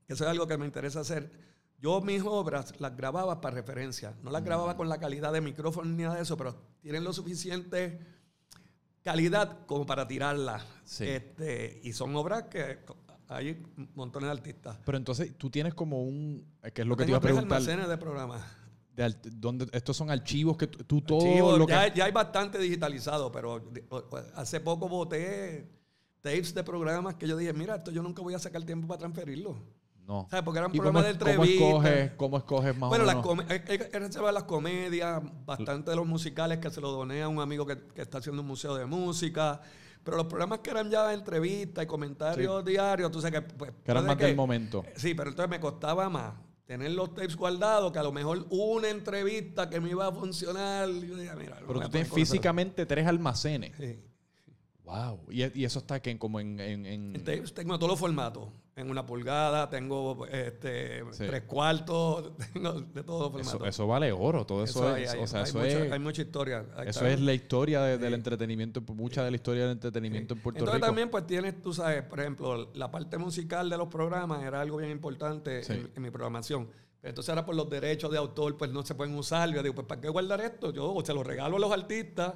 que eso es algo que me interesa hacer, yo mis obras las grababa para referencia. No las Mm. grababa con la calidad de micrófono ni nada de eso, pero tienen lo suficiente calidad como para tirarlas. Sí. Este, y son obras que hay montones de artistas. Pero entonces tú tienes como un... eh, que es lo que te iba a preguntar. almacenes de programas. de alt- donde, estos son archivos que tú, todo Archivos, lo que... ya, ya hay bastante digitalizado, pero hace poco voté tapes de programas que yo dije, mira, esto yo nunca voy a sacar tiempo para transferirlo. No. ¿Sabes? Porque eran ¿Y cómo, programas de cómo entrevistas. escoges, cómo escoges más Bueno, o las menos? he- he reservado las comedias, bastante de los musicales que se lo doné a un amigo que, que está haciendo un museo de música. Pero los programas que eran ya entrevistas y comentarios diarios, tú sabes que... Pues, Que eran más del momento. Sí, pero entonces me costaba más tener los tapes guardados que a lo mejor una entrevista que me iba a funcionar. yo dije, mira, Pero tú tienes físicamente tres almacenes. Sí. Wow. Y, y eso está que como en... en- en- En tapes tengo todos los formatos. En una pulgada, tengo este, Sí. tres cuartos, tengo de todos los eso, eso vale oro. Todo eso, hay- es... hay- o sea, hay eso mucha, es... hay mucha historia. Ahí Eso está. es la historia de- del entretenimiento, mucha de la historia del entretenimiento en Puerto Entonces Rico. también pues tienes, tú sabes, por ejemplo, la parte musical de los programas era algo bien importante en, en mi programación. Pero entonces ahora por los derechos de autor pues no se pueden usar. Yo digo, pues ¿para qué guardar esto? Yo se lo regalo a los artistas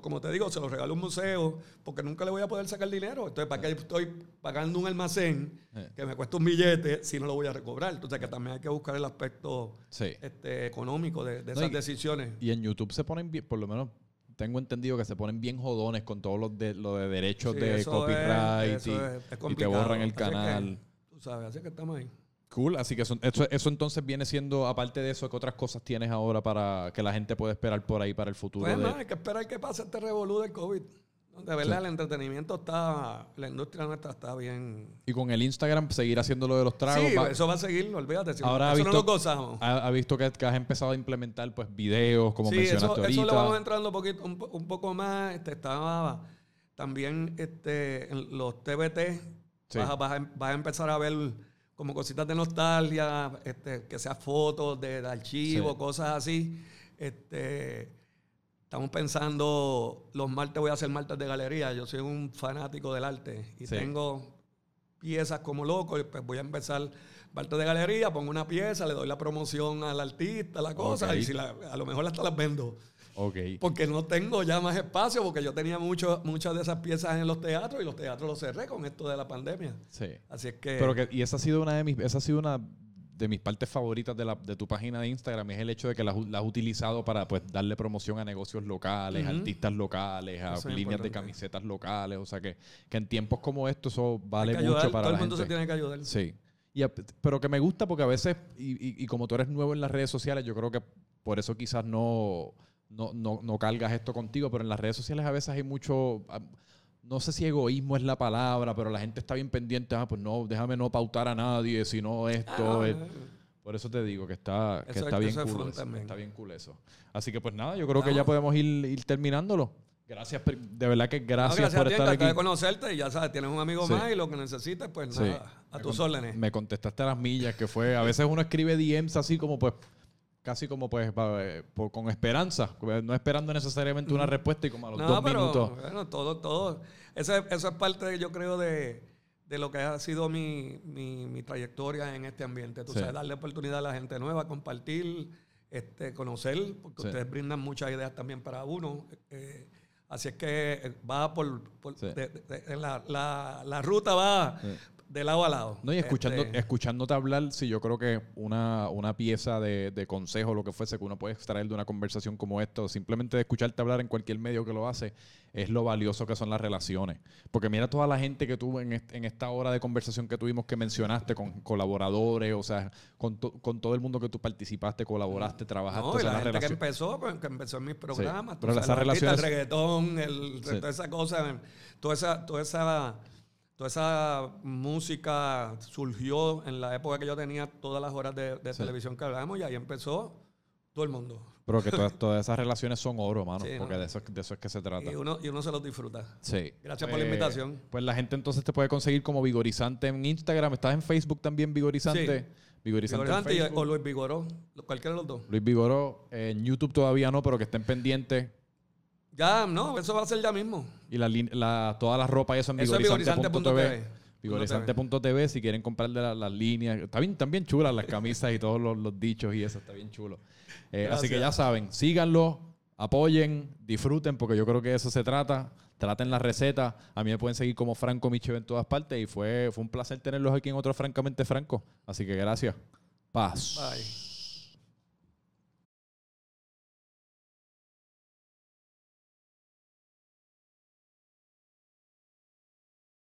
como te digo, se lo regalo a un museo porque nunca le voy a poder sacar dinero. Entonces, ¿para qué estoy pagando un almacén que me cuesta un billete si no lo voy a recobrar? Entonces, que también hay que buscar el aspecto Sí. este, económico de, de No, esas y- decisiones. Y en YouTube se ponen bien, por lo menos tengo entendido que se ponen bien jodones con todos los de, lo de derechos Sí, de copyright es- y, es- y te borran el Así que, canal. tú sabes, así que estamos ahí. Cool, así que eso, eso, eso entonces viene siendo, aparte de eso, ¿qué otras cosas tienes ahora para que la gente pueda esperar por ahí para el futuro? Pues de- nada, hay que esperar que pase este revolú del COVID. De verdad, el entretenimiento está, la industria nuestra está bien. Y con el Instagram seguir haciendo lo de los tragos. sí, va- eso va a seguir, olvídate. si Ahora ha eso no visto- lo gozamos. ha, ha visto que, que has empezado a implementar pues videos, como sí, mencionaste eso, ahorita. eso le vamos entrando un, poquito, un, po- un poco más. Este, estaba también este, en los TBT. Sí. Vas, vas a empezar a ver como cositas de nostalgia, este, que sea fotos de, Sí. cosas así. Este, estamos pensando, los martes voy a hacer martes de galería. Yo soy un fanático del arte y Sí. tengo piezas como loco. Y pues voy a empezar martes de galería, pongo una pieza, le doy la promoción al artista, la cosa, y si la- a lo mejor hasta las vendo. Ok. Porque no tengo ya más espacio, porque yo tenía mucho, muchas de esas piezas en los teatros y los teatros los cerré con esto de la pandemia. Sí. Así es que... Pero que, y esa ha sido una de mis, esa ha sido una de mis partes favoritas de, la, de tu página de Instagram, es el hecho de que la, has- la has utilizado para pues darle promoción a negocios locales, Ujú. artistas locales, a Eso líneas de camisetas locales. O sea que, que en tiempos como estos eso vale ayudar, mucho para todo el la mundo gente. se tiene que ayudar. Sí. Y pero que me gusta porque a veces, y, y- y como tú eres nuevo en las redes sociales, yo creo que por eso quizás no, no, no, no cargas esto contigo, pero en las redes sociales a veces hay mucho, ah, no sé si egoísmo es la palabra, pero la gente está bien pendiente, ah, pues no, déjame no pautar a nadie, sino esto. Ah, no, es- no, por eso te digo que está, que está bien cool eso. Está bien cool eso. Así que pues nada, yo creo que ya podemos ir, ir terminándolo. Gracias, de verdad que No, gracias, gracias por a ti, estar aquí. de conocerte y ya sabes, tienes un amigo Sí. más y lo que necesites, pues Sí. nada, a Me tus órdenes. Me contestaste a las millas, que fue. A veces uno escribe DMs así como pues. Casi como pues eh, con esperanza, no esperando necesariamente una respuesta y como a los No, dos pero minutos. bueno, todo, todo. Eso es, eso es parte, yo creo, de, de lo que ha sido mi, mi, mi trayectoria en este ambiente. Tú Sí. sabes, darle oportunidad a la gente nueva, compartir, este, conocer, porque Sí. ustedes brindan muchas ideas también para uno. Eh, así es que va por, por- Sí. de- de- de- la, la, la ruta va. De lado a lado. No, y escuchando, Este, escuchándote hablar, sí, yo creo que una, una pieza de, de consejo, lo que fuese, que uno puede extraer de una conversación como esta, o simplemente de escucharte hablar en cualquier medio que lo hace, es lo valioso que son las relaciones. Porque mira toda la gente que tuvo en, en esta hora de conversación que tuvimos que mencionaste, con colaboradores, o sea, con, to- con todo el mundo que tú participaste, colaboraste, trabajaste, No, o y sea, la gente que relaciones- empezó, pues, que empezó en mis programas. tú pero esas relaciones- El reggaetón, el- Sí. toda esa cosa, toda esa, toda esa, toda esa música surgió en la época que yo tenía todas las horas de, de Sí. televisión que hablábamos y ahí empezó Todo el mundo. Pero que todas, todas esas relaciones son oro, mano. Sí, porque no. de, eso, de eso es que se trata. Y uno, y uno se los disfruta. Sí. Gracias por la invitación. Pues la gente entonces te puede conseguir como Vigorizante en Instagram. ¿Estás en Facebook también, Vigorizante? Sí. Vigorizante, en y- o Luis Vigoró, cualquiera de los dos. Luis Vigoró. eh, en YouTube todavía no, pero que estén pendientes. Ya, no, eso va a ser ya mismo. Y la, la- toda la ropa y eso en Eso es vigorizante.tv. vigorizante.tv. Si quieren comprar de la- las líneas. Está bien, están bien chulas las camisas y todos los, los dichos y eso. Está bien chulo. Eh, así que ya saben, síganlo, apoyen, disfruten, porque yo creo que de eso se trata. Traten la receta. A mí me pueden seguir como Franco Micheo en todas partes y fue, fue un placer tenerlos aquí en otro Francamente Franco. Así que gracias. Paz. Bye.